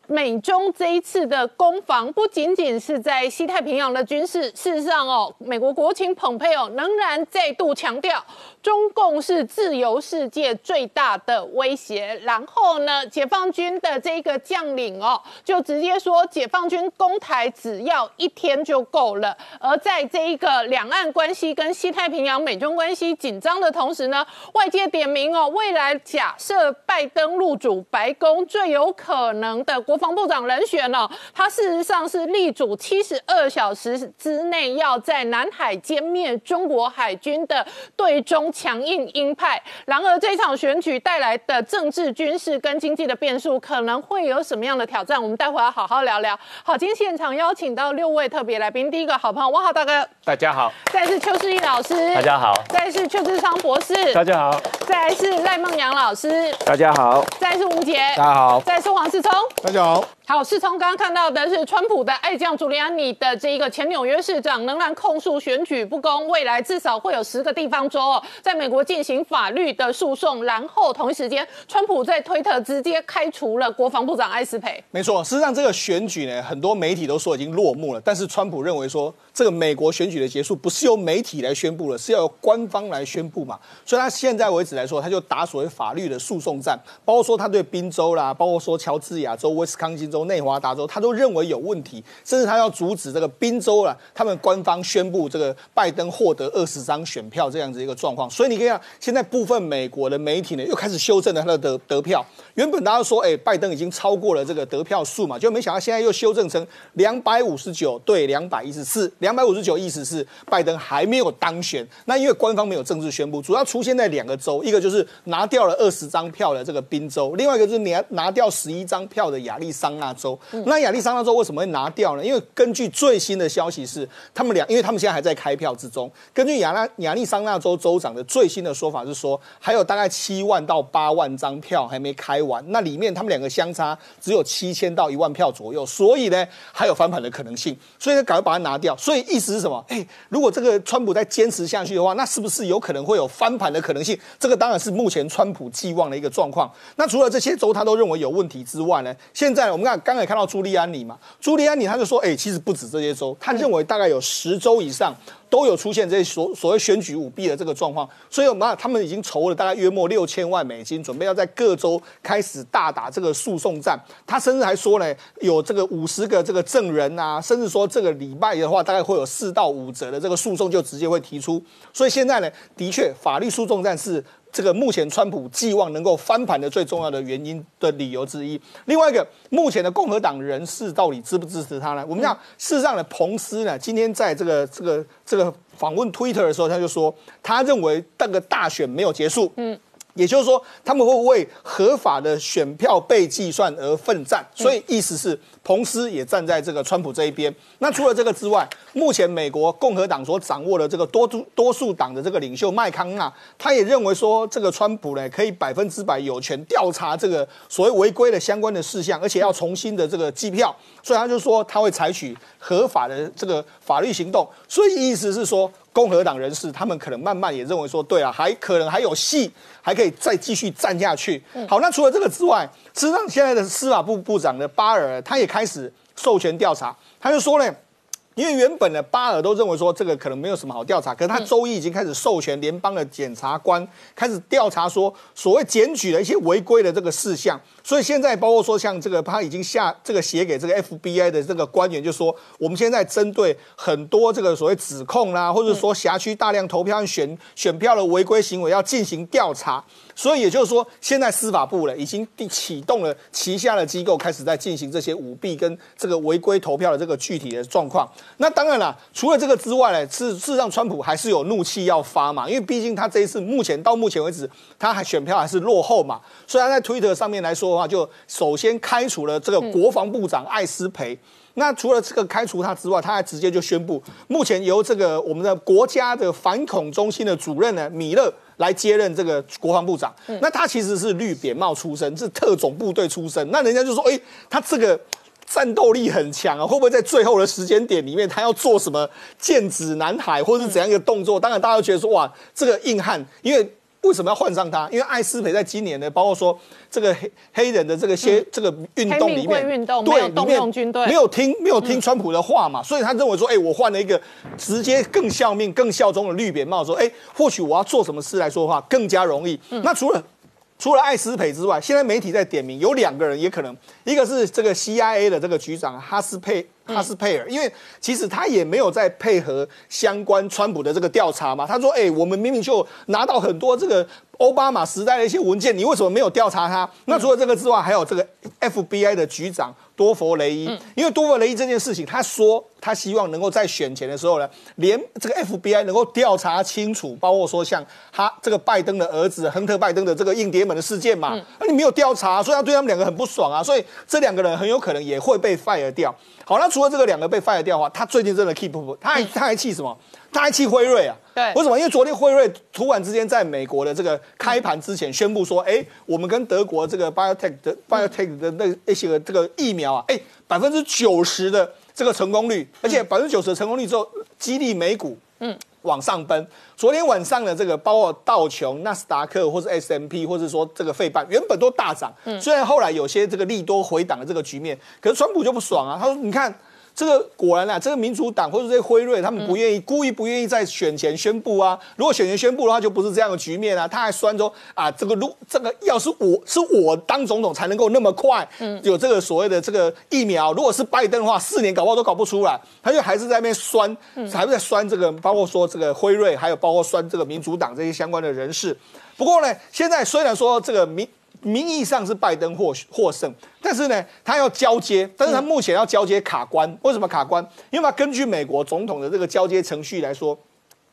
美中这一次的攻防不仅仅是在西太平洋的军事，事实上哦，美国国情蓬佩哦仍然再度强调，中共是自由世界最大的威胁。然后呢，解放军的这个将领哦，就直接说，解放军攻台只要一天就够了。而在这一个两岸关系跟西太平洋美中关系紧张的同时呢，外界点名哦，未来假设拜登入主白宫，最有可能的国防部长人选哦，他事实上是力主七十二小时之内要在南海歼灭中国海军的对中强硬鹰派。然而，这场选举带来的政治、军事跟经济的变数，可能会有什么样的挑战？我们待会要好好聊聊。好，今天现场邀请到六位特别来宾，第一个好朋友汪豪大哥，大家好，再是邱世义老师，大家好，再是邱志昌博士，大家好，再来是赖梦阳老师，大家好，再是吴杰，大家好，再是黄世聪，大家好。好，世聪刚刚看到的是川普的爱将朱利安尼的这一个前纽约市长仍然控诉选举不公，未来至少会有十个地方州哦，在美国进行法律的诉讼。然后同一时间，川普在推特直接开除了国防部长艾斯培。没错，事实上这个选举呢，很多媒体都说已经落幕了，但是川普认为说，这个美国选举的结束不是由媒体来宣布了，是要由官方来宣布嘛。所以他现在为止来说，他就打所谓法律的诉讼战，包括说他对宾州啦，包括说乔治亚州、威斯康星州、内华达州，他都认为有问题，甚至他要阻止这个宾州啦，他们官方宣布这个拜登获得二十张选票这样子一个状况。所以你可以看，现在部分美国的媒体呢，又开始修正了他的得得票。原本大家说，哎，拜登已经超过了这个得票数嘛，就没想到现在又修正成两百五十九对两百一十四，百五十九意思是拜登还没有当选。那因为官方没有正式宣布，主要出现在两个州，一个就是拿掉了二十张票的这个宾州，另外一个就是拿拿掉十一张票的亚利桑那州。那亚利桑那州为什么会拿掉呢？因为根据最新的消息是，他们俩，因为他们现在还在开票之中。根据亚拉亚利桑那州州长的最新的说法是说，还有大概七万到八万张票还没开完，那里面他们两个相差只有七千到一万票左右，所以呢还有翻盘的可能性，所以呢赶快把它拿掉。所所以意思是什么？哎，如果这个川普再坚持下去的话，那是不是有可能会有翻盘的可能性？这个当然是目前川普寄望的一个状况。那除了这些州他都认为有问题之外呢，现在我们看刚才看到朱利安尼嘛，朱利安尼他就说，哎，其实不止这些州，他认为大概有十州以上。都有出现这些所所谓选举舞弊的这个状况，所以我们他们已经筹了大概约莫六千万美金，准备要在各州开始大打这个诉讼战。他甚至还说呢，有这个五十个这个证人啊，甚至说这个礼拜的话，大概会有四到五折的这个诉讼就直接会提出。所以现在呢，的确法律诉讼战是。这个目前川普寄望能够翻盘的最重要的原因的理由之一。另外一个，目前的共和党人士到底支不支持他呢？我们讲，事实上的，彭斯呢，今天在这个这个这个访问 Twitter 的时候，他就说，他认为那个大选没有结束。嗯。也就是说，他们会为合法的选票被计算而奋战，所以意思是彭斯也站在这个川普这一边。那除了这个之外，目前美国共和党所掌握的这个多数多数党的这个领袖麦康纳，他也认为说，这个川普呢可以百分之百有权调查这个所谓违规的相关的事项，而且要重新的这个计票，所以他就说他会采取合法的这个法律行动。所以意思是说，共和党人士他们可能慢慢也认为说，对啊，还可能还有戏，还可以再继续站下去。好，那除了这个之外，事实上现在的司法部部长的巴尔他也开始授权调查，他就说呢。因为原本的巴尔都认为说这个可能没有什么好调查，可是他周一已经开始授权联邦的检察官开始调查说所谓检举的一些违规的这个事项，所以现在包括说像这个他已经下这个写给这个 FBI 的这个官员就说，我们现在针对很多这个所谓指控啦，或者说辖区大量投票选选票的违规行为要进行调查。所以也就是说，现在司法部了已经启动了旗下的机构，开始在进行这些舞弊跟这个违规投票的这个具体的状况。那当然了，除了这个之外呢，事事实上，川普还是有怒气要发嘛，因为毕竟他这一次目前到目前为止，他还选票还是落后嘛。虽然在推特上面来说的话，就首先开除了这个国防部长艾斯培。那除了这个开除他之外，他还直接就宣布，目前由这个我们的国家的反恐中心的主任呢，米勒。来接任这个国防部长，那他其实是绿扁帽出身，是特种部队出身。那人家就说，哎，他这个战斗力很强啊，会不会在最后的时间点里面，他要做什么剑指南海，或者是怎样一个动作？当然，大家都觉得说，哇，这个硬汉，因为。为什么要换上他？因为艾斯培在今年呢，包括说这个黑黑人的这个些这个运动里面，对里面没有听没有听川普的话嘛，所以他认为说，哎，我换了一个直接更效命、更效忠的绿扁帽，说，哎，或许我要做什么事来说的话更加容易。那除了除了艾斯培之外，现在媒体在点名有两个人也可能，一个是这个 CIA 的这个局长哈斯佩。哈斯佩尔，因为其实他也没有在配合相关川普的这个调查嘛。他说：“哎，我们明明就拿到很多这个奥巴马时代的一些文件，你为什么没有调查他？”那除了这个之外，还有这个 FBI 的局长多佛雷伊。因为多佛雷伊这件事情，他说他希望能够在选前的时候呢，连这个 FBI 能够调查清楚，包括说像他这个拜登的儿子亨特拜登的这个硬碟门的事件嘛。那你没有调查，所以他对他们两个很不爽啊。所以这两个人很有可能也会被 fire 掉。好，那除了这个两个被 fire 掉的话，他最近真的 keep 不，他还他还气什么？他还气辉瑞啊？对，为什么？因为昨天辉瑞突然之间在美国的这个开盘之前宣布说，哎，我们跟德国这个 biotech 的 biotech 的那一些个这个疫苗啊，哎，百分之九十的这个成功率，而且百分之九十的成功率之后，激励美股，嗯。往上奔。昨天晚上的这个，包括道琼、纳斯达克，或是 S M P，或者说这个费半，原本都大涨。虽然后来有些这个利多回档的这个局面，可是川普就不爽啊。他说：“你看。”这个果然啊，这个民主党或者这些辉瑞，他们不愿意，故意不愿意在选前宣布啊。如果选前宣布的话，就不是这样的局面啊。他还酸说啊，这个如这个要是我是我当总统才能够那么快，嗯有这个所谓的这个疫苗。如果是拜登的话，四年搞不好都搞不出来。他就还是在那边酸，还是在酸这个，包括说这个辉瑞，还有包括酸这个民主党这些相关的人士。不过呢，现在虽然说这个民。名义上是拜登获获胜，但是呢，他要交接，但是他目前要交接卡关。为什么卡关？因为根据美国总统的这个交接程序来说，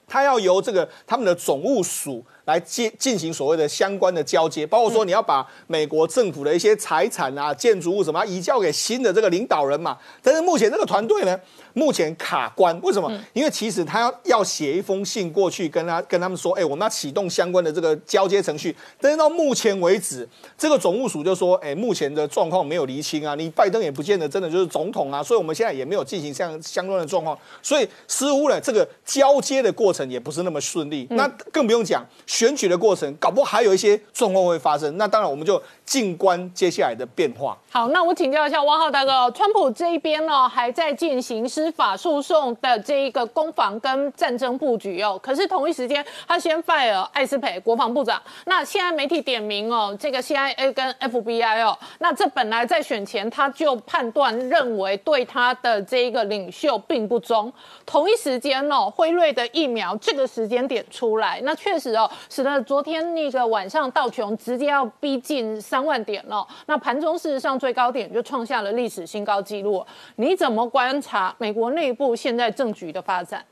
他要由这个他们的总务署来接进行所谓的相关的交接，包括说你要把美国政府的一些财产啊、建筑物什么移交给新的这个领导人嘛。但是目前这个团队呢？目前卡关，为什么？因为其实他要要写一封信过去，跟他跟他们说，哎，我们要启动相关的这个交接程序。但是到目前为止，这个总务署就说，哎，目前的状况没有厘清啊，你拜登也不见得真的就是总统啊，所以我们现在也没有进行相相关的状况，所以似乎呢，这个交接的过程也不是那么顺利。那更不用讲选举的过程，搞不好还有一些状况会发生。那当然，我们就静观接下来的变化。好，那我请教一下汪浩大哥，川普这一边呢，还在进行法诉讼的这一个攻防跟战争布局哦。可是同一时间，他先 fire 艾斯培国防部长。那现在媒体点名哦，这个 CIA 跟 FBI 哦，那这本来在选前他就判断认为对他的这一个领袖并不忠。同一时间哦，辉瑞的疫苗这个时间点出来，那确实哦，使得昨天那个晚上道琼直接要逼近三万点了。那盘中事实上。最高点就创下了历史新高纪录。你怎么观察国内部现在政局的发展？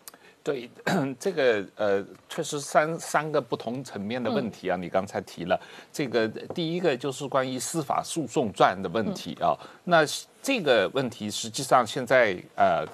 对 这个呃，确实三三个不同层面的问题啊。你刚才提了这个第一个就是关于司法诉讼战的问题啊。那这个问题实际上现在呃，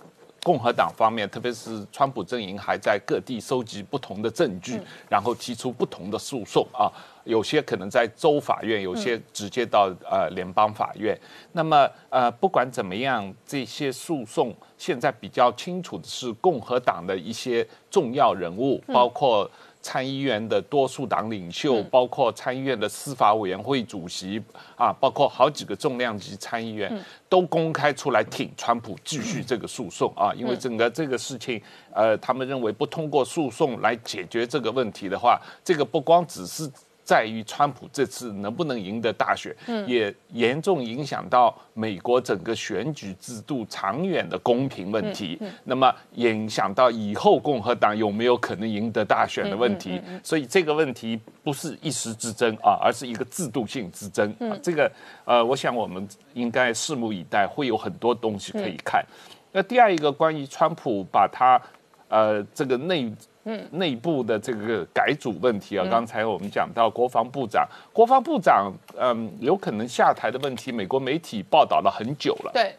共和党方面，特别是川普阵营还在各地收集不同的证据，然后提出不同的诉讼啊。有些可能在州法院，有些直接到呃联邦法院。那么呃，不管怎么样，这些诉讼现在比较清楚的是共和党的一些重要人物，包括。参议院的多数党领袖，包括参议院的司法委员会主席啊，包括好几个重量级参议员，都公开出来挺川普继续这个诉讼啊，因为整个这个事情，呃，他们认为不通过诉讼来解决这个问题的话，这个不光只是。在于川普这次能不能赢得大选，也严重影响到美国整个选举制度长远的公平问题。那么影响到以后共和党有没有可能赢得大选的问题。所以这个问题不是一时之争啊，而是一个制度性之争。啊这个呃，我想我们应该拭目以待，会有很多东西可以看。那第二一个关于川普把他呃这个内。嗯，内部的这个改组问题啊，刚才我们讲到国防部长，国防部长嗯有可能下台的问题，美国媒体报道了很久了。对，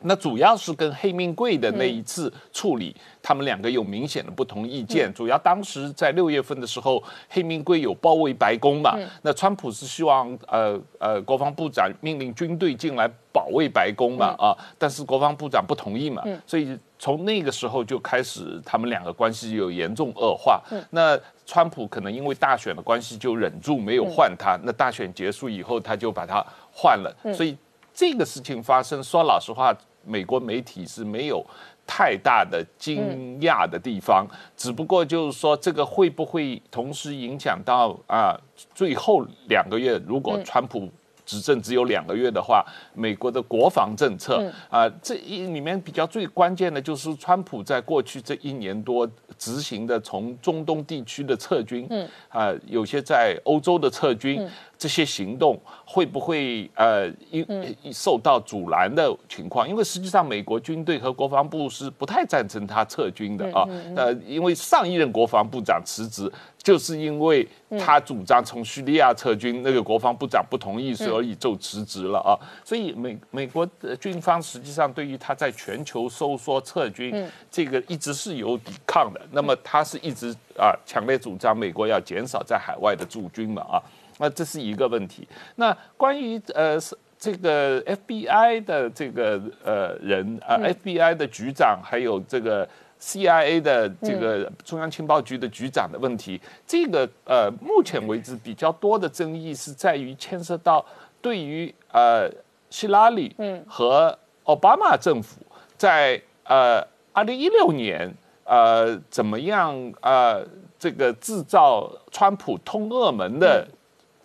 那主要是跟黑命贵的那一次处理，他们两个有明显的不同意见。主要当时在六月份的时候，黑命贵有包围白宫嘛，那川普是希望呃呃国防部长命令军队进来保卫白宫嘛啊，但是国防部长不同意嘛，所以。从那个时候就开始，他们两个关系有严重恶化。那川普可能因为大选的关系就忍住没有换他。那大选结束以后，他就把他换了。所以这个事情发生，说老实话，美国媒体是没有太大的惊讶的地方。只不过就是说，这个会不会同时影响到啊？最后两个月，如果川普。执政只有两个月的话，美国的国防政策啊，这一里面比较最关键的就是川普在过去这一年多执行的从中东地区的撤军，啊，有些在欧洲的撤军。这些行动会不会呃因受到阻拦的情况？因为实际上美国军队和国防部是不太赞成他撤军的啊。呃，因为上一任国防部长辞职，就是因为他主张从叙利亚撤军，那个国防部长不同意，所以就辞职了啊。所以美美国的军方实际上对于他在全球收缩撤军这个一直是有抵抗的。那么他是一直啊强烈主张美国要减少在海外的驻军嘛啊。那这是一个问题。那关于呃这个 FBI 的这个呃人啊，FBI 的局长，还有这个 CIA 的这个中央情报局的局长的问题，这个呃目前为止比较多的争议是在于牵涉到对于呃希拉里和奥巴马政府在呃二零一六年呃怎么样呃这个制造川普通俄门的。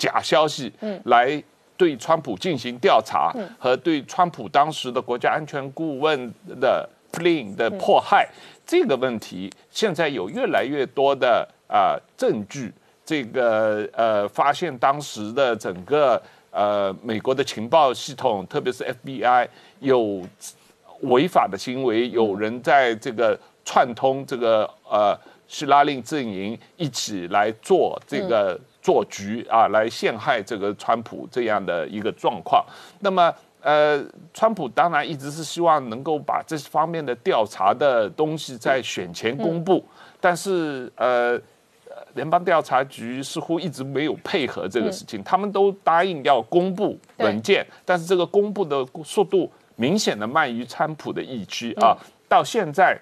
假消息，嗯。来对川普进行调查，和对川普当时的国家安全顾问的 Flynn 的迫害这个问题，现在有越来越多的啊证据，这个呃发现当时的整个呃美国的情报系统，特别是 FBI 有违法的行为，有人在这个串通这个呃希拉令阵营一起来做这个。做局啊，来陷害这个川普这样的一个状况。那么，呃，川普当然一直是希望能够把这方面的调查的东西在选前公布，但是呃，联邦调查局似乎一直没有配合这个事情。他们都答应要公布文件，但是这个公布的速度明显的慢于川普的意区啊，到现在。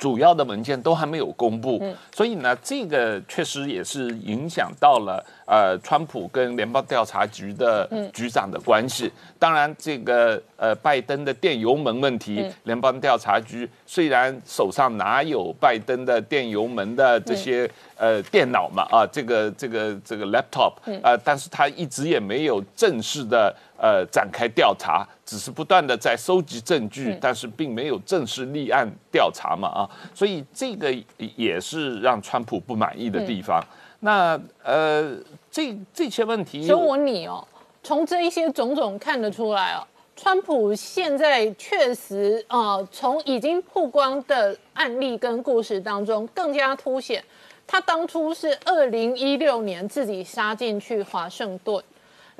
主要的文件都还没有公布，所以呢，这个确实也是影响到了呃，川普跟联邦调查局的局长的关系。当然，这个呃，拜登的电油门问题，联邦调查局虽然手上哪有拜登的电油门的这些呃电脑嘛啊，这个这个这个 laptop 啊，但是他一直也没有正式的。呃，展开调查，只是不断的在收集证据，但是并没有正式立案调查嘛啊，所以这个也是让川普不满意的地方。那呃，这这些问题，所以我你哦，从这一些种种看得出来哦，川普现在确实啊，从已经曝光的案例跟故事当中，更加凸显他当初是二零一六年自己杀进去华盛顿。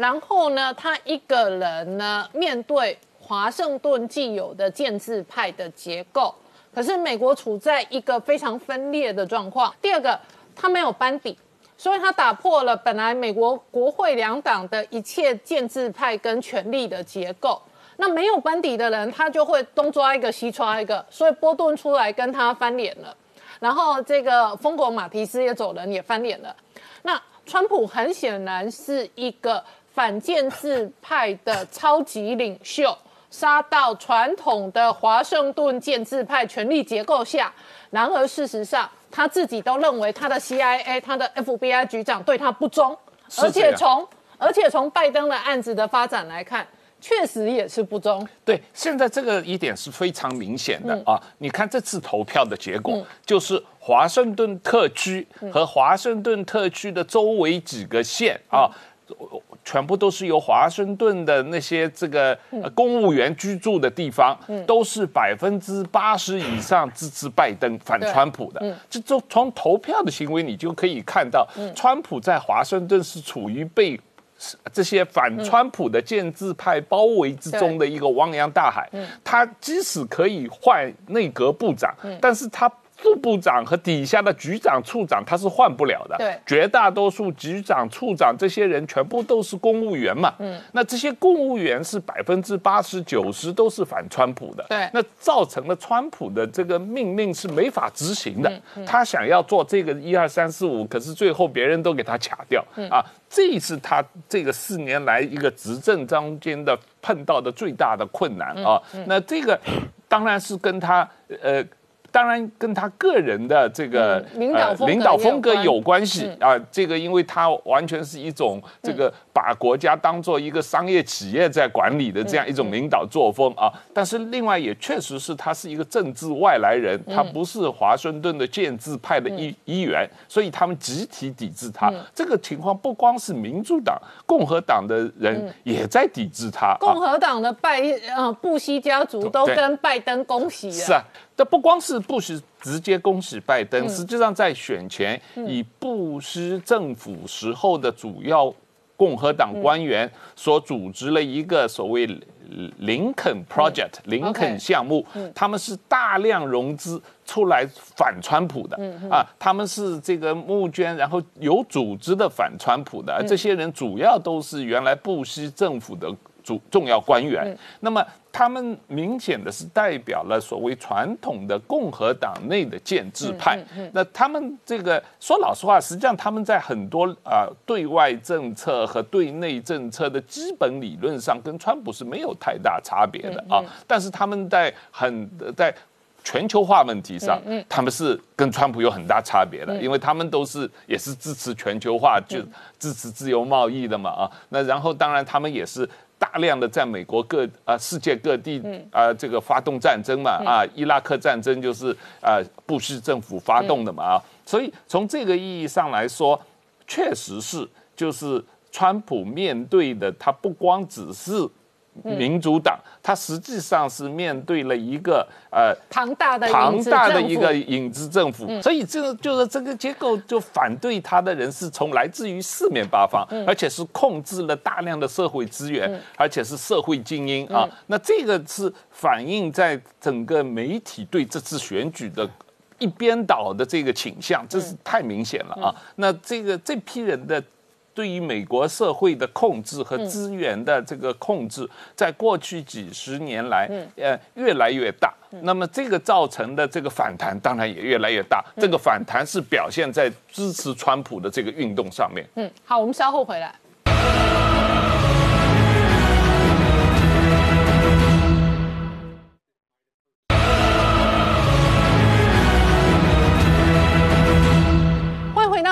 然后呢，他一个人呢，面对华盛顿既有的建制派的结构，可是美国处在一个非常分裂的状况。第二个，他没有班底，所以他打破了本来美国国会两党的一切建制派跟权力的结构。那没有班底的人，他就会东抓一个西抓一个，所以波顿出来跟他翻脸了，然后这个疯狗马提斯也走人也翻脸了。那川普很显然是一个反建制派的超级领袖，杀到传统的华盛顿建制派权力结构下。然而事实上，他自己都认为他的 CIA、他的 FBI 局长对他不忠，而且从而且从拜登的案子的发展来看。确实也是不忠。对，现在这个一点是非常明显的啊！你看这次投票的结果，就是华盛顿特区和华盛顿特区的周围几个县啊，全部都是由华盛顿的那些这个公务员居住的地方，都是百分之八十以上支持拜登、反川普的。这就从投票的行为，你就可以看到，川普在华盛顿是处于被。这些反川普的建制派包围之中的一个汪洋大海，他即使可以换内阁部长，但是他。副部长和底下的局长、处长，他是换不了的。对，绝大多数局长、处长这些人全部都是公务员嘛。嗯，那这些公务员是百分之八十九十都是反川普的。对，那造成了川普的这个命令是没法执行的。他想要做这个一二三四五，可是最后别人都给他卡掉。啊，这是他这个四年来一个执政中间的碰到的最大的困难啊。那这个当然是跟他呃。当然跟他个人的这个领导领导风格有关系啊，这个因为他完全是一种这个把国家当做一个商业企业在管理的这样一种领导作风啊。但是另外也确实是他是一个政治外来人，他不是华盛顿的建制派的一一员，所以他们集体抵制他。这个情况不光是民主党、共和党的人也在抵制他。共和党的拜呃布希家族都跟拜登恭喜了。是啊。这不光是布什直接恭喜拜登，实际上在选前以布什政府时候的主要共和党官员所组织了一个所谓林肯 Project 林肯项目，他们是大量融资出来反川普的。啊，他们是这个募捐，然后有组织的反川普的，这些人主要都是原来布希政府的主重要官员，那么。他们明显的是代表了所谓传统的共和党内的建制派。那他们这个说老实话，实际上他们在很多啊对外政策和对内政策的基本理论上，跟川普是没有太大差别的啊。但是他们在很在全球化问题上，他们是跟川普有很大差别的，因为他们都是也是支持全球化，就支持自由贸易的嘛啊。那然后当然他们也是。大量的在美国各啊世界各地啊这个发动战争嘛啊伊拉克战争就是啊布什政府发动的嘛啊。所以从这个意义上来说，确实是就是川普面对的他不光只是。民主党，它实际上是面对了一个呃庞大的庞大的一个影子政府，所以这个就是这个结构，就反对他的人是从来自于四面八方，而且是控制了大量的社会资源，而且是社会精英啊。那这个是反映在整个媒体对这次选举的一边倒的这个倾向，这是太明显了啊。那这个这批人的。对于美国社会的控制和资源的这个控制，在过去几十年来，呃，越来越大。那么这个造成的这个反弹，当然也越来越大。这个反弹是表现在支持川普的这个运动上面。嗯，好，我们稍后回来。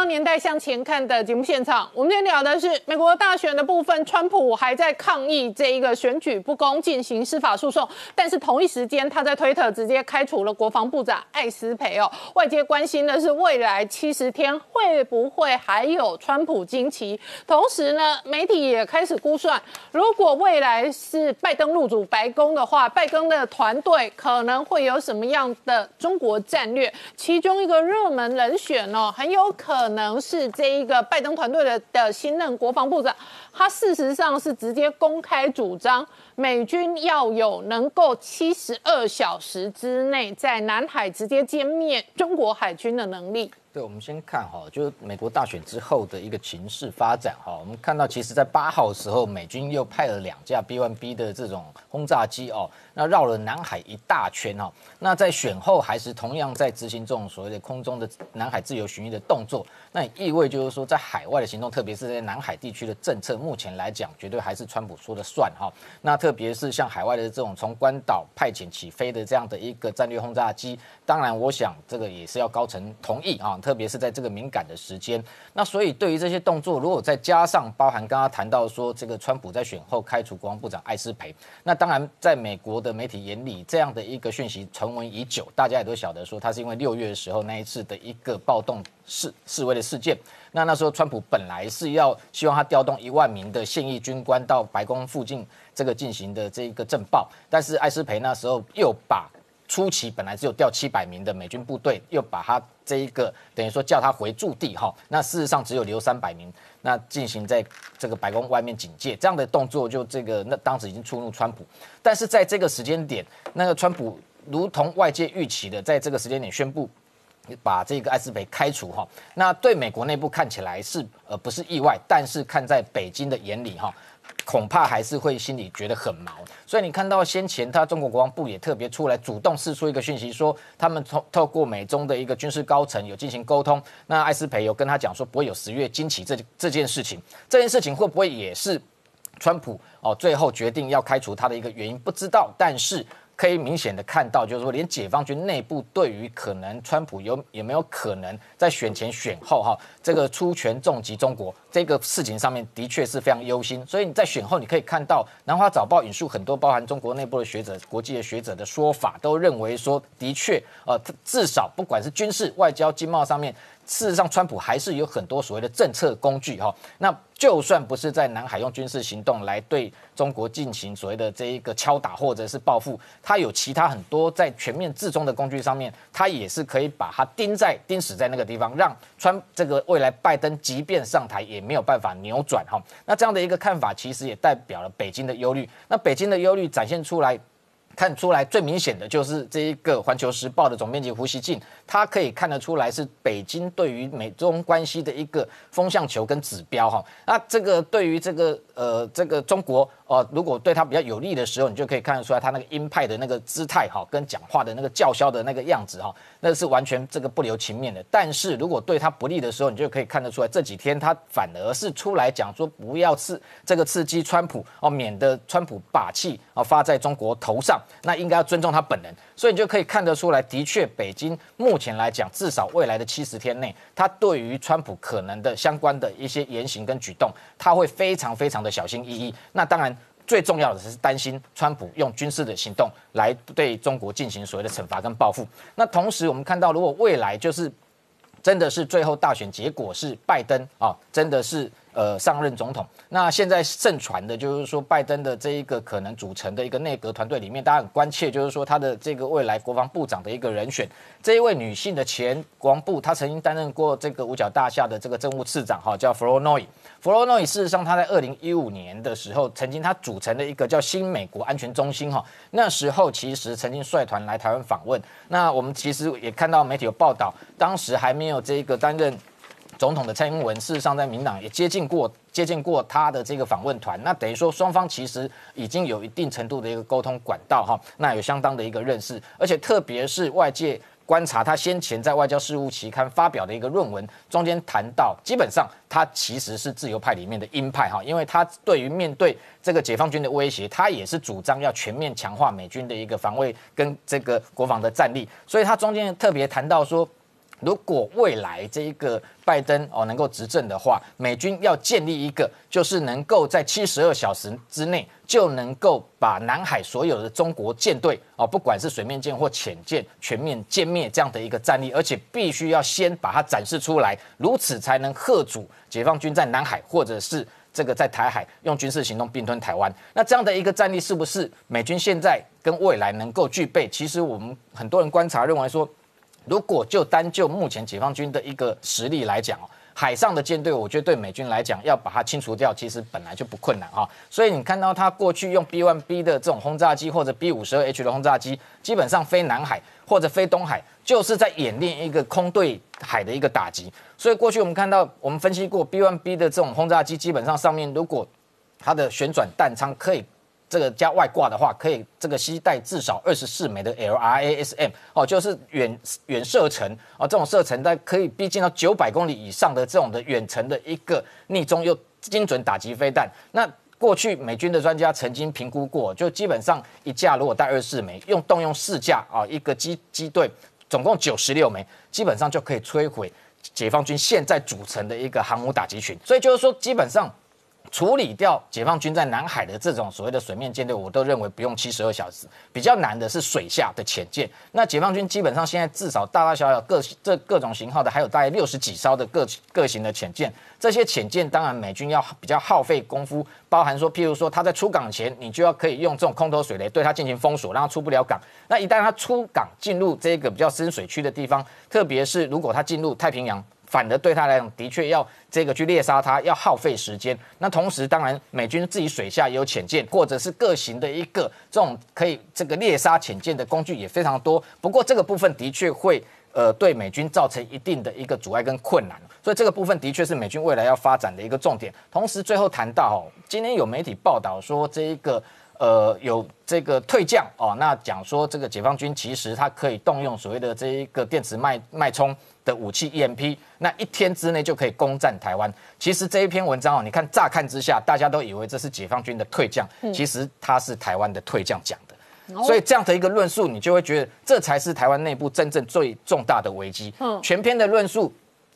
年代向前看的节目现场，我们今天聊的是美国大选的部分。川普还在抗议这一个选举不公，进行司法诉讼。但是同一时间，他在推特直接开除了国防部长艾斯培哦。外界关心的是未来七十天会不会还有川普惊奇？同时呢，媒体也开始估算，如果未来是拜登入主白宫的话，拜登的团队可能会有什么样的中国战略？其中一个热门人选哦，很有可能。能是这一个拜登团队的的新任国防部长，他事实上是直接公开主张，美军要有能够七十二小时之内在南海直接歼灭中国海军的能力。对，我们先看哈，就是美国大选之后的一个情势发展哈。我们看到，其实，在八号的时候，美军又派了两架 B1B 的这种轰炸机哦，那绕了南海一大圈哈。那在选后，还是同样在执行这种所谓的空中的南海自由巡弋的动作。那意味就是说，在海外的行动，特别是在南海地区的政策，目前来讲，绝对还是川普说了算哈。那特别是像海外的这种从关岛派遣起飞的这样的一个战略轰炸机，当然，我想这个也是要高层同意啊。特别是在这个敏感的时间，那所以对于这些动作，如果再加上包含刚刚谈到说这个川普在选后开除国防部长艾斯培，那当然在美国的的媒体眼里，这样的一个讯息传闻已久，大家也都晓得说他是因为六月的时候那一次的一个暴动示示威的事件，那那时候川普本来是要希望他调动一万名的现役军官到白宫附近这个进行的这一个震爆，但是艾斯培那时候又把初期本来只有调七百名的美军部队，又把他这一个等于说叫他回驻地哈，那事实上只有留三百名，那进行在这个白宫外面警戒这样的动作，就这个那当时已经触怒川普，但是在这个时间点，那个川普如同外界预期的，在这个时间点宣布把这个艾斯培开除哈，那对美国内部看起来是呃不是意外，但是看在北京的眼里哈。恐怕还是会心里觉得很毛，所以你看到先前他中国国防部也特别出来主动释出一个讯息，说他们透透过美中的一个军事高层有进行沟通，那艾斯培有跟他讲说不会有十月惊奇这这件事情，这件事情会不会也是川普哦最后决定要开除他的一个原因？不知道，但是。可以明显的看到，就是说，连解放军内部对于可能川普有有没有可能在选前选后哈，这个出拳重击中国这个事情上面，的确是非常忧心。所以你在选后，你可以看到《南华早报》引述很多包含中国内部的学者、国际的学者的说法，都认为说，的确，呃，至少不管是军事、外交、经贸上面。事实上，川普还是有很多所谓的政策工具哈。那就算不是在南海用军事行动来对中国进行所谓的这一个敲打或者是报复，他有其他很多在全面制中的工具上面，他也是可以把它钉在钉死在那个地方，让川这个未来拜登即便上台也没有办法扭转哈。那这样的一个看法，其实也代表了北京的忧虑。那北京的忧虑展现出来。看出来最明显的就是这一个《环球时报》的总编辑胡锡进，他可以看得出来是北京对于美中关系的一个风向球跟指标哈。那这个对于这个呃这个中国。哦，如果对他比较有利的时候，你就可以看得出来他那个鹰派的那个姿态哈，跟讲话的那个叫嚣的那个样子哈，那是完全这个不留情面的。但是如果对他不利的时候，你就可以看得出来，这几天他反而是出来讲说不要刺这个刺激川普哦，免得川普把气啊发在中国头上，那应该要尊重他本人。所以你就可以看得出来，的确，北京目前来讲，至少未来的七十天内，他对于川普可能的相关的一些言行跟举动，他会非常非常的小心翼翼。那当然。最重要的是担心川普用军事的行动来对中国进行所谓的惩罚跟报复。那同时，我们看到，如果未来就是真的是最后大选结果是拜登啊，真的是。呃，上任总统，那现在盛传的就是说，拜登的这一个可能组成的一个内阁团队里面，大家很关切，就是说他的这个未来国防部长的一个人选，这一位女性的前国防部，她曾经担任过这个五角大厦的这个政务次长，哈，叫 f l o n o y。f l o n o y 事实上，他在二零一五年的时候，曾经他组成了一个叫新美国安全中心，哈，那时候其实曾经率团来台湾访问。那我们其实也看到媒体有报道，当时还没有这个担任。总统的蔡英文事实上在民党也接近过接近过他的这个访问团，那等于说双方其实已经有一定程度的一个沟通管道哈，那有相当的一个认识，而且特别是外界观察他先前在外交事务期刊发表的一个论文，中间谈到基本上他其实是自由派里面的鹰派哈，因为他对于面对这个解放军的威胁，他也是主张要全面强化美军的一个防卫跟这个国防的战力，所以他中间特别谈到说。如果未来这一个拜登哦能够执政的话，美军要建立一个就是能够在七十二小时之内就能够把南海所有的中国舰队哦，不管是水面舰或潜舰，全面歼灭这样的一个战力，而且必须要先把它展示出来，如此才能吓阻解放军在南海或者是这个在台海用军事行动并吞台湾。那这样的一个战力是不是美军现在跟未来能够具备？其实我们很多人观察认为说。如果就单就目前解放军的一个实力来讲哦，海上的舰队，我觉得对美军来讲要把它清除掉，其实本来就不困难哈。所以你看到他过去用 B1B 的这种轰炸机或者 B52H 的轰炸机，基本上飞南海或者飞东海，就是在演练一个空对海的一个打击。所以过去我们看到，我们分析过 B1B 的这种轰炸机，基本上上面如果它的旋转弹仓可以。这个加外挂的话，可以这个携带至少二十四枚的 LRASM 哦，就是远远射程哦，这种射程它可以逼近到九百公里以上的这种的远程的一个逆中又精准打击飞弹。那过去美军的专家曾经评估过，就基本上一架如果带二十四枚，用动用四架啊，一个机机队总共九十六枚，基本上就可以摧毁解放军现在组成的一个航母打击群。所以就是说，基本上。处理掉解放军在南海的这种所谓的水面舰队，我都认为不用七十二小时。比较难的是水下的潜舰。那解放军基本上现在至少大大小小各这各种型号的，还有大概六十几艘的各各型的潜舰。这些潜舰当然美军要比较耗费功夫，包含说，譬如说他在出港前，你就要可以用这种空投水雷对它进行封锁，让它出不了港。那一旦它出港进入这个比较深水区的地方，特别是如果它进入太平洋。反而对他来讲，的确要这个去猎杀他，要耗费时间。那同时，当然美军自己水下也有潜舰，或者是各型的一个这种可以这个猎杀潜舰的工具也非常多。不过这个部分的确会呃对美军造成一定的一个阻碍跟困难，所以这个部分的确是美军未来要发展的一个重点。同时，最后谈到哦，今天有媒体报道说这一个呃有这个退将哦，那讲说这个解放军其实它可以动用所谓的这一个电磁脉脉冲。的武器 EMP，那一天之内就可以攻占台湾。其实这一篇文章哦，你看乍看之下，大家都以为这是解放军的退将，其实他是台湾的退将讲的。所以这样的一个论述，你就会觉得这才是台湾内部真正最重大的危机。嗯，全篇的论述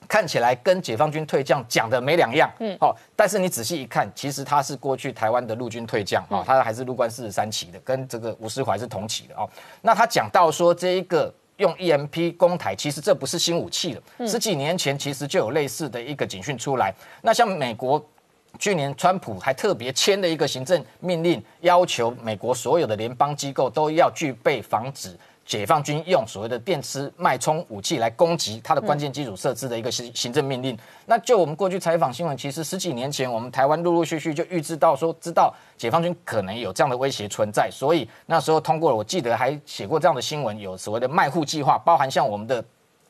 看起来跟解放军退将讲的没两样。嗯，哦，但是你仔细一看，其实他是过去台湾的陆军退将啊，他还是陆官四十三期的，跟这个吴思怀是同期的哦。那他讲到说这一个。用 EMP 攻台，其实这不是新武器了。十几年前其实就有类似的一个警讯出来。那像美国去年川普还特别签了一个行政命令，要求美国所有的联邦机构都要具备防止。解放军用所谓的电磁脉冲武器来攻击它的关键基础设施的一个行行政命令。那就我们过去采访新闻，其实十几年前我们台湾陆陆续续就预知到说，知道解放军可能有这样的威胁存在，所以那时候通过。我记得还写过这样的新闻，有所谓的卖户计划，包含像我们的。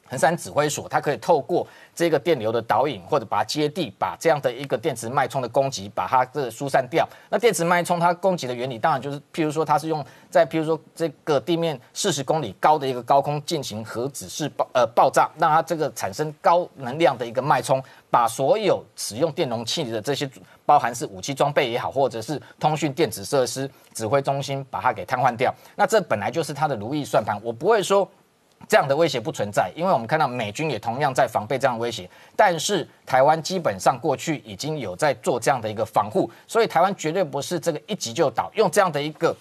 横山指挥所，它可以透过这个电流的导引，或者把它接地，把这样的一个电磁脉冲的攻击，把它这疏散掉。那电磁脉冲它攻击的原理，当然就是，譬如说它是用在譬如说这个地面四十公里高的一个高空进行核子式爆呃爆炸，让它这个产生高能量的一个脉冲，把所有使用电容器的这些，包含是武器装备也好，或者是通讯电子设施指挥中心，把它给瘫痪掉。那这本来就是它的如意算盘，我不会说。这样的威胁不存在，因为我们看到美军也同样在防备这样的威胁，但是台湾基本上过去已经有在做这样的一个防护，所以台湾绝对不是这个一击就倒，用这样的一个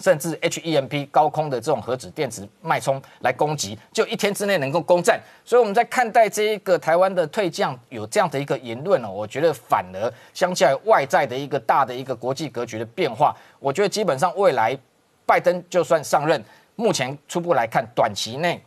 甚至 HEMP 高空的这种核子电池脉冲来攻击，就一天之内能够攻占。所以我们在看待这一个台湾的退将有这样的一个言论哦，我觉得反而相较于外在的一个大的一个国际格局的变化，我觉得基本上未来拜登就算上任。目前初步来看，短期内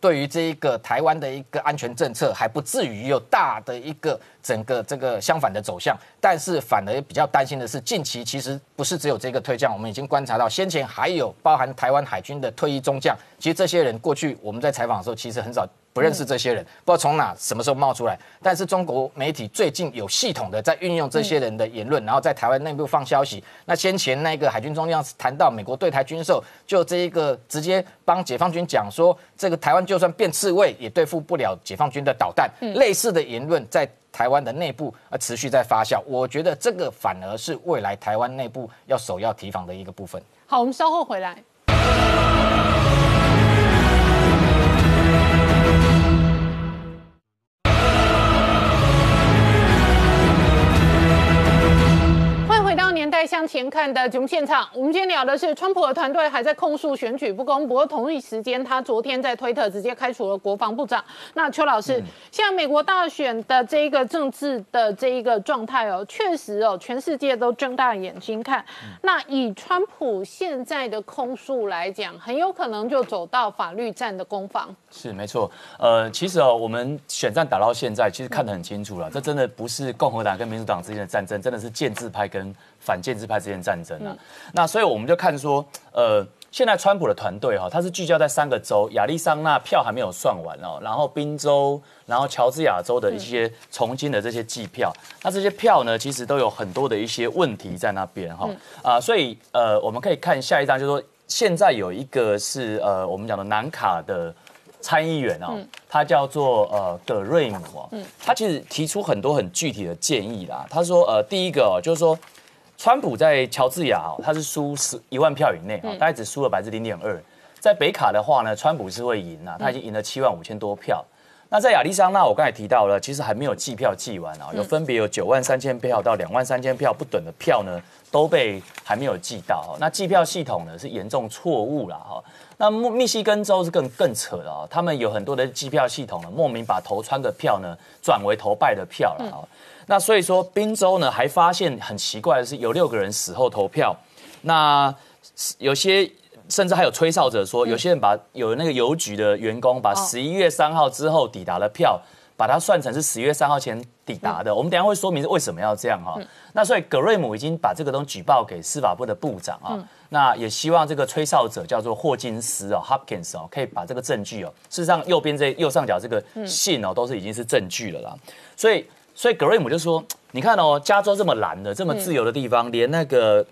对于这一个台湾的一个安全政策，还不至于有大的一个整个这个相反的走向。但是反而比较担心的是，近期其实不是只有这个退将，我们已经观察到先前还有包含台湾海军的退役中将。其实这些人过去我们在采访的时候，其实很少。不认识这些人，不知道从哪什么时候冒出来。但是中国媒体最近有系统的在运用这些人的言论，然后在台湾内部放消息。那先前那个海军中将谈到美国对台军售，就这一个直接帮解放军讲说，这个台湾就算变刺猬也对付不了解放军的导弹。类似的言论在台湾的内部啊持续在发酵。我觉得这个反而是未来台湾内部要首要提防的一个部分。好，我们稍后回来。向前看的节目现场，我们今天聊的是川普的团队还在控诉选举不公，不过同一时间，他昨天在推特直接开除了国防部长。那邱老师，现在美国大选的这一个政治的这一个状态哦，确实哦，全世界都睁大眼睛看。那以川普现在的控诉来讲，很有可能就走到法律战的攻防。是没错，呃，其实哦，我们选战打到现在，其实看得很清楚了，这真的不是共和党跟民主党之间的战争，真的是建制派跟反建制派之间的战争啊。那所以我们就看说，呃，现在川普的团队哈，他是聚焦在三个州，亚利桑那票还没有算完哦，然后宾州，然后乔治亚州的一些重新的这些计票，那这些票呢，其实都有很多的一些问题在那边哈啊，所以呃，我们可以看下一张，就是说现在有一个是呃，我们讲的南卡的。参议员哦，他叫做呃葛瑞姆哦，他其实提出很多很具体的建议啦。他说呃，第一个哦，就是说，川普在乔治亚哦，他是输十一万票以内哦，大概只输了百分之零点二。在北卡的话呢，川普是会赢啊，他已经赢了七万五千多票。那在亚利桑那，我刚才提到了，其实还没有计票计完啊，有分别有九万三千票到两万三千票不等的票呢，都被还没有计到。那计票系统呢是严重错误了哈。那密密西根州是更更扯的啊，他们有很多的计票系统呢，莫名把投川的票呢转为投拜的票了啊。那所以说，宾州呢还发现很奇怪的是，有六个人死后投票，那有些甚至还有吹哨者说，有些人把有那个邮局的员工把十一月三号之后抵达的票，把它算成是十一月三号前抵达的。我们等下会说明是为什么要这样哈。那所以葛瑞姆已经把这个东西举报给司法部的部长啊。那也希望这个吹哨者叫做霍金斯哦，Hopkins 哦，可以把这个证据哦，事实上右边这右上角这个信哦，都是已经是证据了啦。所以，所以格瑞姆就说，你看哦，加州这么蓝的、这么自由的地方，连那个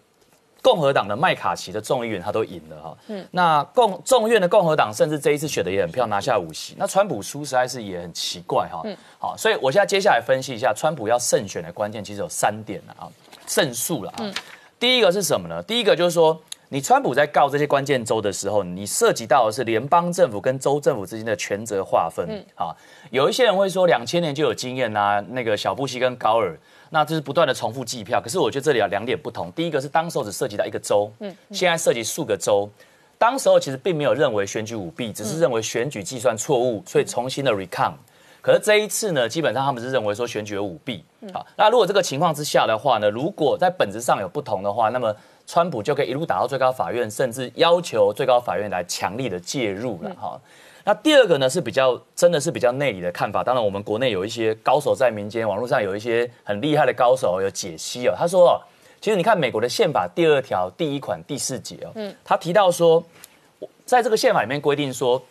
共和党的麦卡锡的众议员他都赢了哈。嗯。那共众院的共和党甚至这一次选的也很票拿下五席，那川普输实在是也很奇怪哈。嗯。好，所以我现在接下来分析一下川普要胜选的关键，其实有三点啊，胜诉了啊。嗯。第一个是什么呢？第一个就是说。你川普在告这些关键州的时候，你涉及到的是联邦政府跟州政府之间的权责划分。嗯，好，有一些人会说两千年就有经验啊，那个小布希跟高尔，那这是不断的重复计票。可是我觉得这里有两点不同，第一个是当时候只涉及到一个州，嗯，现在涉及数个州，当时候其实并没有认为选举舞弊，只是认为选举计算错误，所以重新的 recount。可是这一次呢，基本上他们是认为说选举有舞弊。好，那如果这个情况之下的话呢，如果在本质上有不同的话，那么。川普就可以一路打到最高法院，甚至要求最高法院来强力的介入了哈。那第二个呢是比较真的是比较内里的看法，当然我们国内有一些高手在民间，网络上有一些很厉害的高手有解析哦。他说，其实你看美国的宪法第二条第一款第四节哦，嗯，他提到说，在这个宪法里面规定说，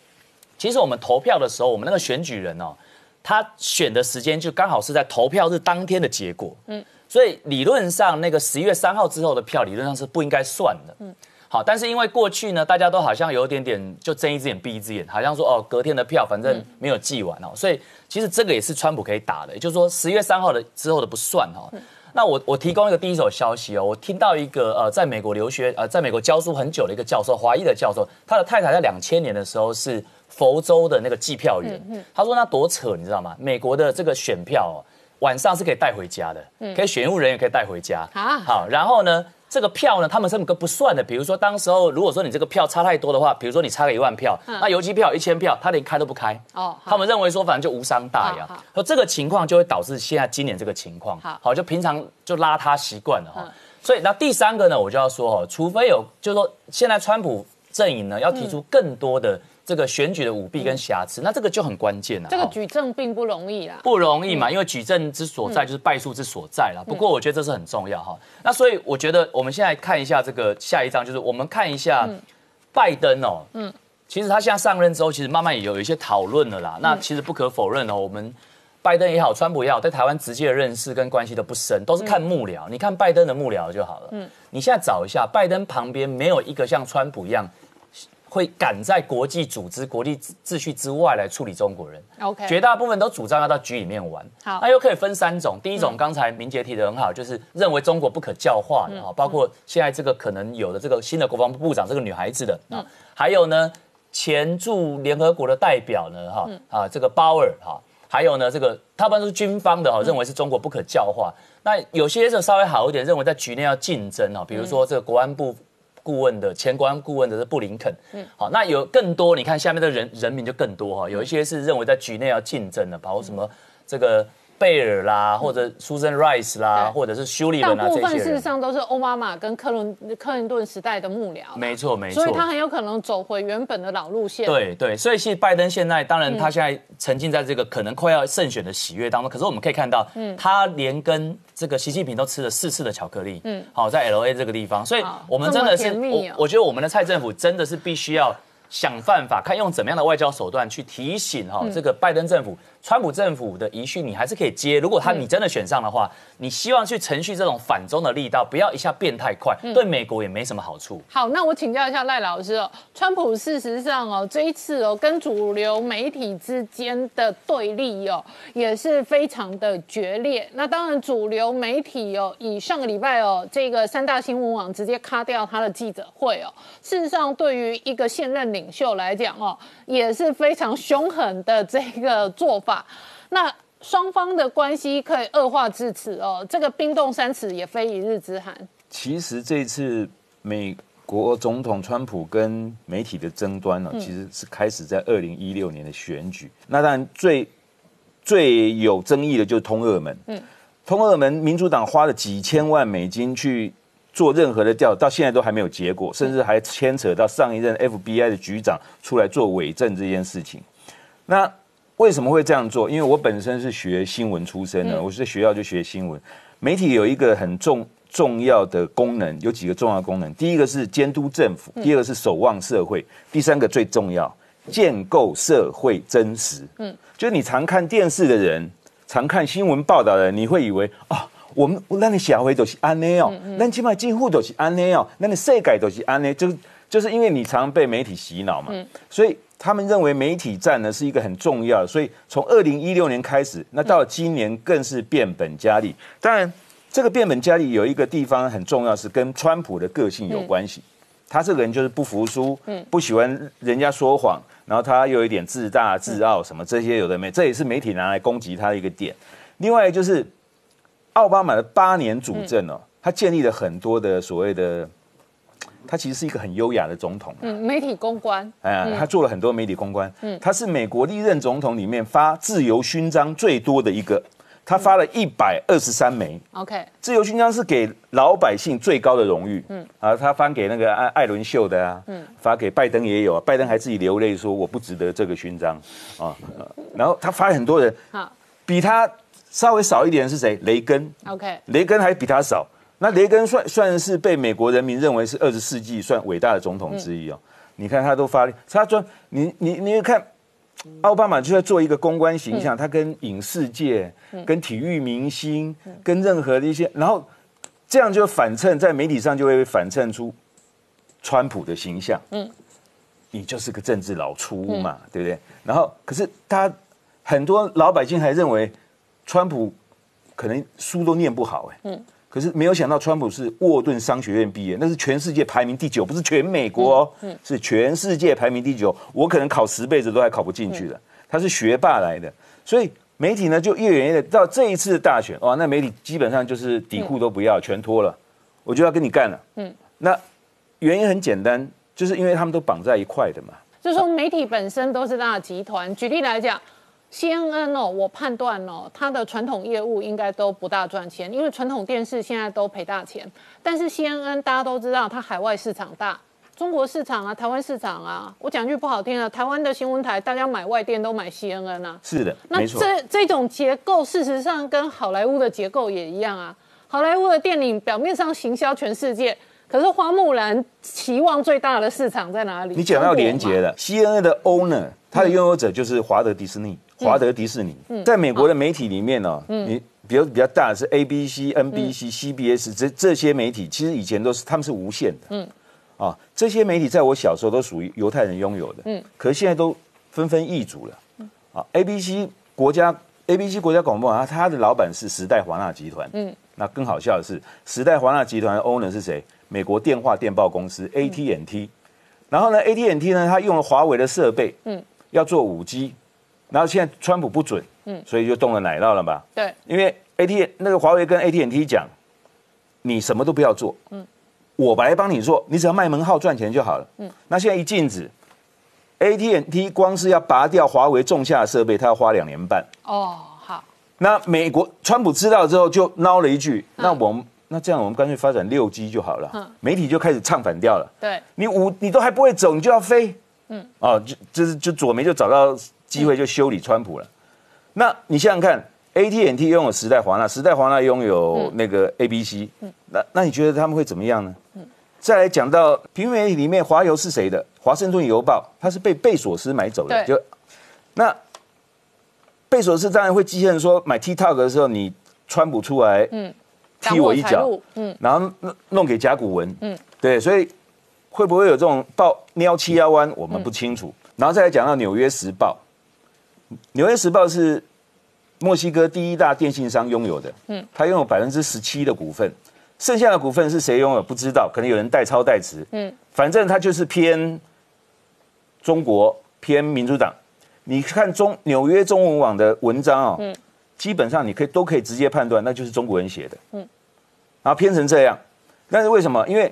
其实我们投票的时候，我们那个选举人哦，他选的时间就刚好是在投票日当天的结果，嗯。所以理论上，那个十一月三号之后的票，理论上是不应该算的。嗯，好，但是因为过去呢，大家都好像有点点就睁一只眼闭一只眼，好像说哦，隔天的票反正没有计完哦，所以其实这个也是川普可以打的，也就是说十一月三号的之后的不算哦。那我我提供一个第一手消息哦，我听到一个呃，在美国留学呃，在美国教书很久的一个教授，华裔的教授，他的太太在两千年的时候是佛州的那个计票员，他说那多扯，你知道吗？美国的这个选票哦。晚上是可以带回家的，可以选务人员可以带回家。好，好，然后呢，这个票呢，他们是个不算的。比如说，当时候如果说你这个票差太多的话，比如说你差个一万票，那邮寄票一千票，他连开都不开。哦，他们认为说，反正就无伤大雅。说这个情况就会导致现在今年这个情况。好，就平常就拉他习惯了哈。所以那第三个呢，我就要说哦，除非有，就是说现在川普阵营呢要提出更多的。这个选举的舞弊跟瑕疵，那这个就很关键了。这个举证并不容易啦，不容易嘛，因为举证之所在就是败诉之所在啦。不过我觉得这是很重要哈。那所以我觉得我们现在看一下这个下一章，就是我们看一下拜登哦，嗯，其实他现在上任之后，其实慢慢也有一些讨论了啦。那其实不可否认哦，我们拜登也好，川普也好，在台湾直接的认识跟关系都不深，都是看幕僚。你看拜登的幕僚就好了。嗯，你现在找一下拜登旁边没有一个像川普一样。会赶在国际组织、国际秩序之外来处理中国人。OK，绝大部分都主张要到局里面玩。好，那又可以分三种。第一种，刚才明杰提的很好，就是认为中国不可教化的哈，包括现在这个可能有的这个新的国防部部长这个女孩子的啊，还有呢前驻联合国的代表呢哈啊这个鲍尔哈，还有呢，这个他们是军方的哈，认为是中国不可教化。那有些就稍微好一点，认为在局内要竞争哈，比如说这个国安部顾问的前国安顾问的是布林肯，嗯，好，那有更多，你看下面的人人民就更多哈，有一些是认为在局内要竞争的，包括什么这个。贝尔啦，或者 Susan Rice 啦，或者是休利文啊，大部分事实上都是奥巴马跟克伦克林顿时代的幕僚。没错，没错。所以他很有可能走回原本的老路线。对对，所以其实拜登现在，当然他现在沉浸在这个可能快要胜选的喜悦当中。可是我们可以看到，嗯，他连跟这个习近平都吃了四次的巧克力。嗯，好，在 L A 这个地方，所以我们真的是，我我觉得我们的蔡政府真的是必须要想办法，看用怎么样的外交手段去提醒哈这个拜登政府。川普政府的遗训你还是可以接，如果他你真的选上的话，你希望去程序这种反中的力道，不要一下变太快，对美国也没什么好处。好，那我请教一下赖老师哦，川普事实上哦这一次哦跟主流媒体之间的对立哦也是非常的决裂。那当然主流媒体哦以上个礼拜哦这个三大新闻网直接卡掉他的记者会哦，事实上对于一个现任领袖来讲哦也是非常凶狠的这个做法。那双方的关系可以恶化至此哦，这个冰冻三尺也非一日之寒。其实这次美国总统川普跟媒体的争端呢，其实是开始在二零一六年的选举。那当然最最有争议的就是通俄门。嗯，通俄门，民主党花了几千万美金去做任何的调，到现在都还没有结果，甚至还牵扯到上一任 FBI 的局长出来做伪证这件事情。那为什么会这样做？因为我本身是学新闻出身的，我是在学校就学新闻。媒体有一个很重重要的功能，有几个重要功能。第一个是监督政府，第二个是守望社会，第三个最重要，建构社会真实。嗯，就是你常看电视的人，常看新闻报道的人，你会以为啊，我们那你小回都是安内哦，那起码几乎都是安内哦，那你世改都是安内，就就是因为你常被媒体洗脑嘛，所以。他们认为媒体战呢是一个很重要，所以从二零一六年开始，那到今年更是变本加厉。当然，这个变本加厉有一个地方很重要，是跟川普的个性有关系。他这个人就是不服输，不喜欢人家说谎，然后他又有一点自大自傲，什么这些有的没，这也是媒体拿来攻击他的一个点。另外就是奥巴马的八年主政哦，他建立了很多的所谓的。他其实是一个很优雅的总统，嗯，媒体公关，哎，他做了很多媒体公关，嗯，他是美国历任总统里面发自由勋章最多的一个，他发了一百二十三枚，OK，自由勋章是给老百姓最高的荣誉，嗯，啊，他发给那个艾艾伦秀的啊，嗯，发给拜登也有啊，拜登还自己流泪说我不值得这个勋章。啊，然后他发很多人，好，比他稍微少一点是谁？雷根，OK，雷根还比他少。那雷根算算是被美国人民认为是二十世纪算伟大的总统之一哦。你看他都发，他说你你你看，奥巴马就在做一个公关形象，他跟影视界、跟体育明星、跟任何的一些，然后这样就反衬在媒体上就会反衬出川普的形象。嗯，你就是个政治老粗嘛，对不对？然后可是他很多老百姓还认为川普可能书都念不好，哎。嗯。可是没有想到，川普是沃顿商学院毕业，那是全世界排名第九，不是全美国哦，是全世界排名第九。我可能考十辈子都还考不进去的。他是学霸来的，所以媒体呢就越演越到这一次大选，哇，那媒体基本上就是底裤都不要，全脱了，我就要跟你干了。嗯，那原因很简单，就是因为他们都绑在一块的嘛。就是说媒体本身都是大集团。举例来讲。CNN 哦，我判断哦，它的传统业务应该都不大赚钱，因为传统电视现在都赔大钱。但是 CNN 大家都知道，它海外市场大，中国市场啊，台湾市场啊。我讲句不好听的，台湾的新闻台大家买外电都买 CNN 啊。是的，那这这种结构，事实上跟好莱坞的结构也一样啊。好莱坞的电影表面上行销全世界，可是花木兰期望最大的市场在哪里？你讲到连接的 CNN 的 owner，它的拥有者就是华德迪士尼。华德迪士尼。在美国的媒体里面呢，你比如比较大的是 A B C、N B C、C B S 这这些媒体，其实以前都是他们是无限的，嗯，啊，这些媒体在我小时候都属于犹太人拥有的，嗯，可是现在都纷纷易主了，啊，A B C 国家 A B C 国家广播啊，它的老板是时代华纳集团，嗯，那更好笑的是，时代华纳集团的 owner 是谁？美国电话电报公司 A T N T，然后呢，A T N T 呢，它用了华为的设备，嗯，要做五 G。然后现在川普不准，嗯，所以就动了奶酪了吧？对，因为 AT 那个华为跟 AT&T 讲，你什么都不要做，嗯，我来帮你做，你只要卖门号赚钱就好了，嗯，那现在一禁止，AT&T 光是要拔掉华为种下的设备，它要花两年半。哦，好，那美国川普知道之后就孬了一句，那我们那这样我们干脆发展六 G 就好了。嗯媒体就开始唱反调了。对，你五你都还不会走，你就要飞。嗯，哦，就就是就左媒就找到机会就修理川普了。那你想想看，AT&T 拥有时代华纳，时代华纳拥有那个 ABC，那那你觉得他们会怎么样呢？再来讲到平面媒体里面，华邮是谁的？华盛顿邮报，它是被贝索斯买走的。对就那贝索斯当然会机器人说买 TikTok 的时候，你川普出来，嗯踢我一脚嗯，然后弄弄给甲骨文，嗯。嗯，对，所以会不会有这种报喵七幺弯，我们不清楚。然后再来讲到《纽约时报》，《纽约时报》是墨西哥第一大电信商拥有的，嗯，它拥有百分之十七的股份，剩下的股份是谁拥有不知道，可能有人代抄代持，嗯，反正它就是偏中国偏民主党。你看中纽约中文网的文章哦，嗯基本上你可以都可以直接判断，那就是中国人写的，嗯，然后偏成这样，但是为什么？因为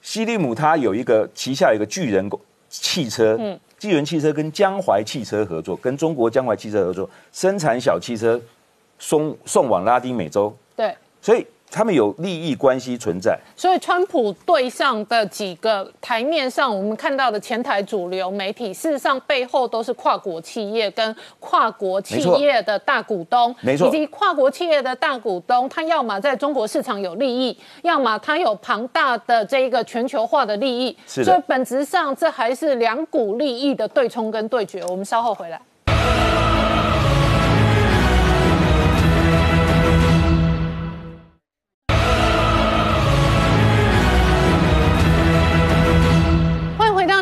西利姆它有一个旗下有一个巨人汽车，嗯。巨人汽车跟江淮汽车合作，跟中国江淮汽车合作，生产小汽车送送往拉丁美洲，对。所以他们有利益关系存在。所以，川普对上的几个台面上我们看到的前台主流媒体，事实上背后都是跨国企业跟跨国企业的大股东，没错以及跨国企业的大股东，他要么在中国市场有利益，要么他有庞大的这一个全球化的利益。是所以本质上这还是两股利益的对冲跟对决。我们稍后回来。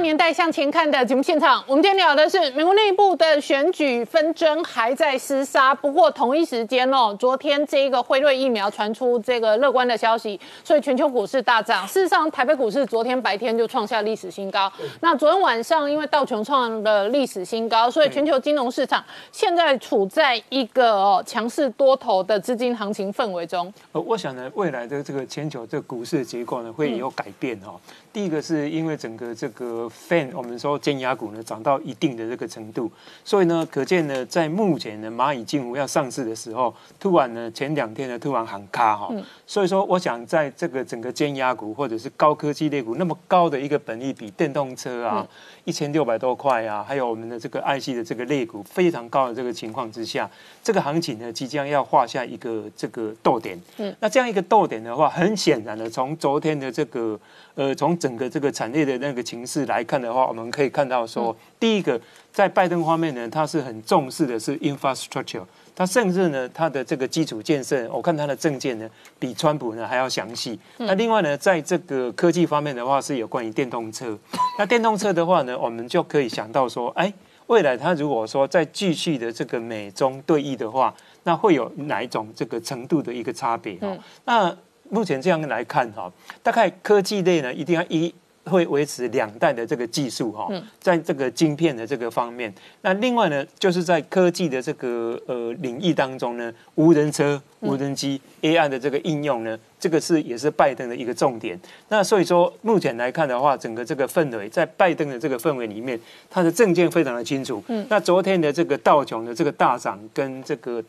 年代向前看》的节目现场。我们今天聊的是美国内部的选举纷争还在厮杀，不过同一时间哦，昨天这个辉瑞疫苗传出这个乐观的消息，所以全球股市大涨。事实上，台北股市昨天白天就创下历史新高。那昨天晚上因为道琼创了历史新高，所以全球金融市场现在处在一个哦强势多头的资金行情氛围中。呃，我想呢，未来的这个全球这个股市的结构呢，会有改变哈、第一个是因为整个这个 fan 我们说尖牙股呢涨到一定的这个程度，所以呢，可见呢，在目前呢蚂蚁金服要上市的时候，突然呢前两天呢突然喊卡哈、所以说我想在这个整个尖牙股或者是高科技类股那么高的一个本益比，电动车啊一千六百多块啊，还有我们的这个 IC 的这个肋骨非常高的这个情况之下，这个行情呢即将要画下一个这个逗点。嗯，那这样一个逗点的话，很显然的，从昨天的这个呃，从整个这个产业的那个情势来看的话，我们可以看到说，第一个在拜登方面呢，他是很重视的是 infrastructure。他甚至呢，他的这个基础建设，我看他的政见呢，比川普呢还要详细。那另外呢，在这个科技方面的话，是有关于电动车。那电动车的话呢，我们就可以想到说，哎，未来他如果说再继续的这个美中对弈的话，那会有哪一种这个程度的一个差别？哈、那目前这样来看哈，大概科技类呢，一定要一会维持两代的这个技术哈，在这个晶片的这个方面。那另外呢，就是在科技的这个呃领域当中呢，无人车、无人机、AI 的这个应用呢，这个是也是拜登的一个重点。那所以说，目前来看的话，整个这个氛围在拜登的这个氛围里面，他的政见非常的清楚。嗯，那昨天的这个道琼的这个大涨跟这个。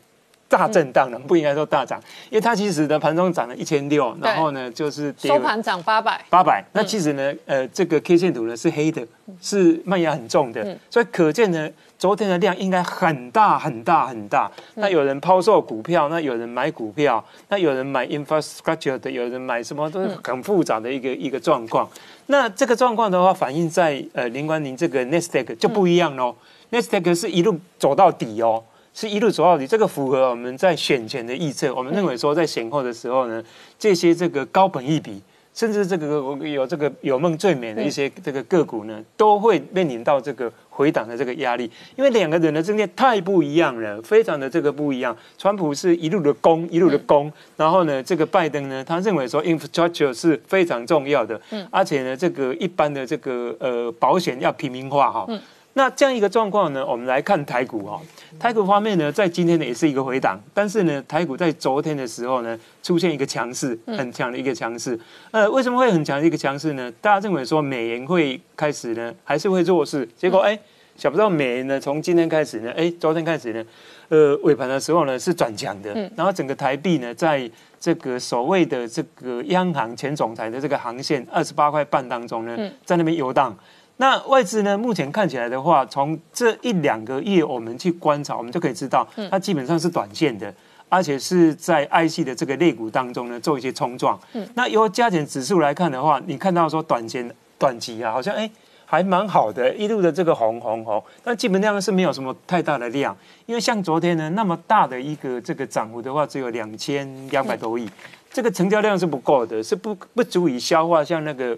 大震荡了，不应该说大涨，因为它其实呢盘中涨了一千六，然后呢就是跌收盘涨八百，八百。那其实呢，呃，这个 K 线图呢是黑的，是卖压很重的，所以可见呢，昨天的量应该很大很大很大。那有人抛售股票，那有人买股票，那有人买 infrastructure 的，有人买什么都是很复杂的一个一个状况。那这个状况的话，反映在呃林冠宁这个 Nasdaq 就不一样喽。Nasdaq 是一路走到底哦。是一路走到底，这个符合我们在选前的预测。我们认为说，在选后的时候呢，这些这个高本益比，甚至这个有这个有梦最美的一些这个个股呢，都会面临到这个回档的这个压力。因为两个人的政见太不一样了，非常的这个不一样。川普是一路的攻，一路的攻，然后呢，这个拜登呢，他认为说 infrastructure 是非常重要的，而且呢，这个一般的这个呃保险要平民化哈。那这样一个状况呢，我们来看台股哈、台股方面呢，在今天呢也是一个回档，但是呢，台股在昨天的时候呢，出现一个强势，很强的一个强势。呃，为什么会很强的一个强势呢？大家认为说美元会开始呢，还是会弱势？结果哎，想不到美元呢，从今天开始呢，哎，昨天开始呢，呃，尾盘的时候呢是转强的，然后整个台币呢，在这个所谓的这个央行前总裁的这个航线二十八块半当中呢，在那边游荡。那外资呢？目前看起来的话，从这一两个月我们去观察，我们就可以知道，它基本上是短线的，而且是在 IC 的这个类股当中呢做一些冲撞。那由加减指数来看的话，你看到说短线短期啊，好像哎还蛮好的，一路的这个红红红，但基本上是没有什么太大的量，因为像昨天呢那么大的一个这个涨幅的话，只有两千两百多亿，这个成交量是不够的，是不不足以消化像那个。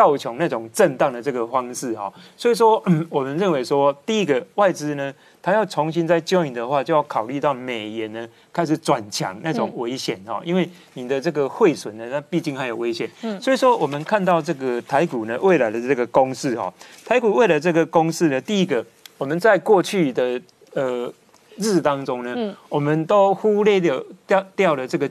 道琼那种震荡的这个方式哈，所以说，嗯，我们认为说，第一个外资呢，它要重新再 join 的话，就要考虑到美元呢开始转强那种危险哈，因为你的这个汇损呢，那毕竟还有危险。嗯，所以说我们看到这个台股呢未来的这个公式哈，台股未来这个公式呢，第一个我们在过去的呃日当中呢，我们都忽略掉掉掉了这个。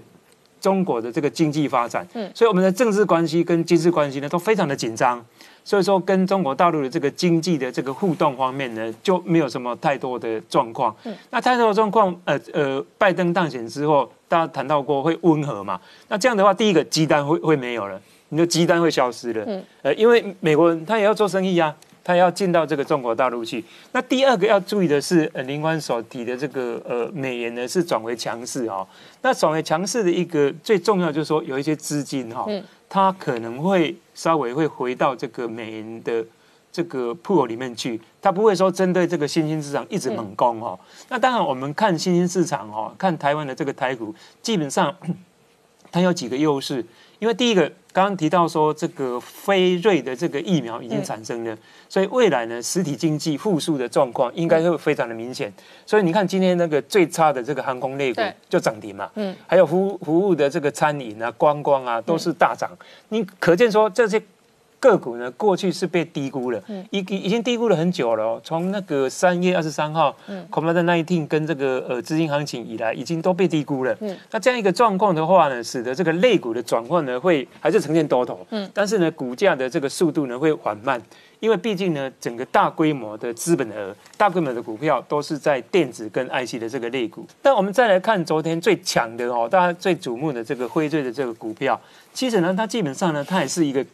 中国的这个经济发展，嗯，所以我们的政治关系跟军事关系呢都非常的紧张，所以说跟中国大陆的这个经济的这个互动方面呢就没有什么太多的状况。嗯，那太多的状况，呃呃，拜登当选之后，大家谈到过会温和嘛？那这样的话，第一个鸡蛋会会没有了，你的鸡蛋会消失了。嗯，呃，因为美国人他也要做生意呀。他要进到这个中国大陆去。那第二个要注意的是，呃，林官所提的这个呃美元呢是转为强势哦。那转为强势的一个最重要就是说，有一些资金哈，它可能会稍微会回到这个美元的这个铺里面去，它不会说针对这个新兴市场一直猛攻哈。那当然，我们看新兴市场哈，看台湾的这个台股，基本上 它有几个优势。因为第一个刚刚提到说，这个飞瑞的这个疫苗已经产生了，所以未来呢，实体经济复苏的状况应该会非常的明显。所以你看今天那个最差的这个航空类股就涨停嘛，嗯，还有服服务的这个餐饮啊、观光啊都是大涨。你可见说这些。个股呢，过去是被低估了，已已已经低估了很久了哦。从那个三月二十三号，COVID nineteen 跟这个呃资金行情以来，已经都被低估了。那这样一个状况的话呢，使得这个类股的转换呢，会还是呈现多头。嗯，但是呢，股价的这个速度呢，会缓慢，因为毕竟呢，整个大规模的资本额、大规模的股票都是在电子跟 IC 的这个类股。但我们再来看昨天最强的哦，大家最瞩目的这个辉瑞的这个股票，其实呢，它基本上呢，它也是一个。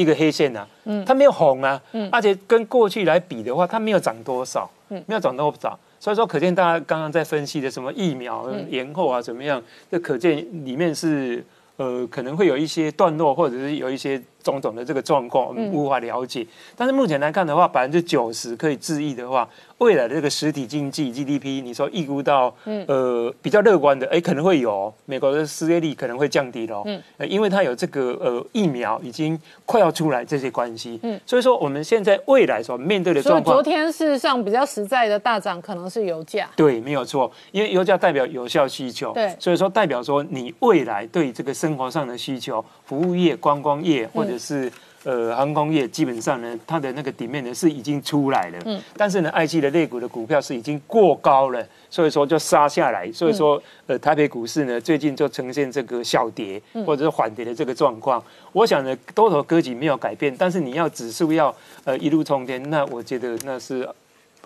一个黑线啊，嗯，它没有红啊，嗯，而且跟过去来比的话，它没有涨多少，嗯，没有涨多少，所以说可见大家刚刚在分析的什么疫苗延后啊怎么样，这可见里面是呃可能会有一些段落，或者是有一些。种种的这个状况，我们无法了解。但是目前来看的话，百分之九十可以治愈的话，未来的这个实体经济 GDP，你说预估到呃比较乐观的，哎，可能会有美国的失业率可能会降低咯。嗯，因为它有这个呃疫苗已经快要出来这些关系。嗯，所以说我们现在未来所面对的状况，昨天事实上比较实在的大涨，可能是油价。对，没有错，因为油价代表有效需求。对，所以说代表说你未来对这个生活上的需求，服务业、观光业或者也是呃航空业，基本上呢，它的那个底面呢是已经出来了，嗯，但是呢，爱奇的类股的股票是已经过高了，所以说就杀下来，所以说呃台北股市呢最近就呈现这个小跌或者是缓跌的这个状况。我想呢，多头格局没有改变，但是你要指数要呃一路冲天，那我觉得那是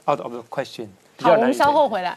out of the question。好，我们稍后回来。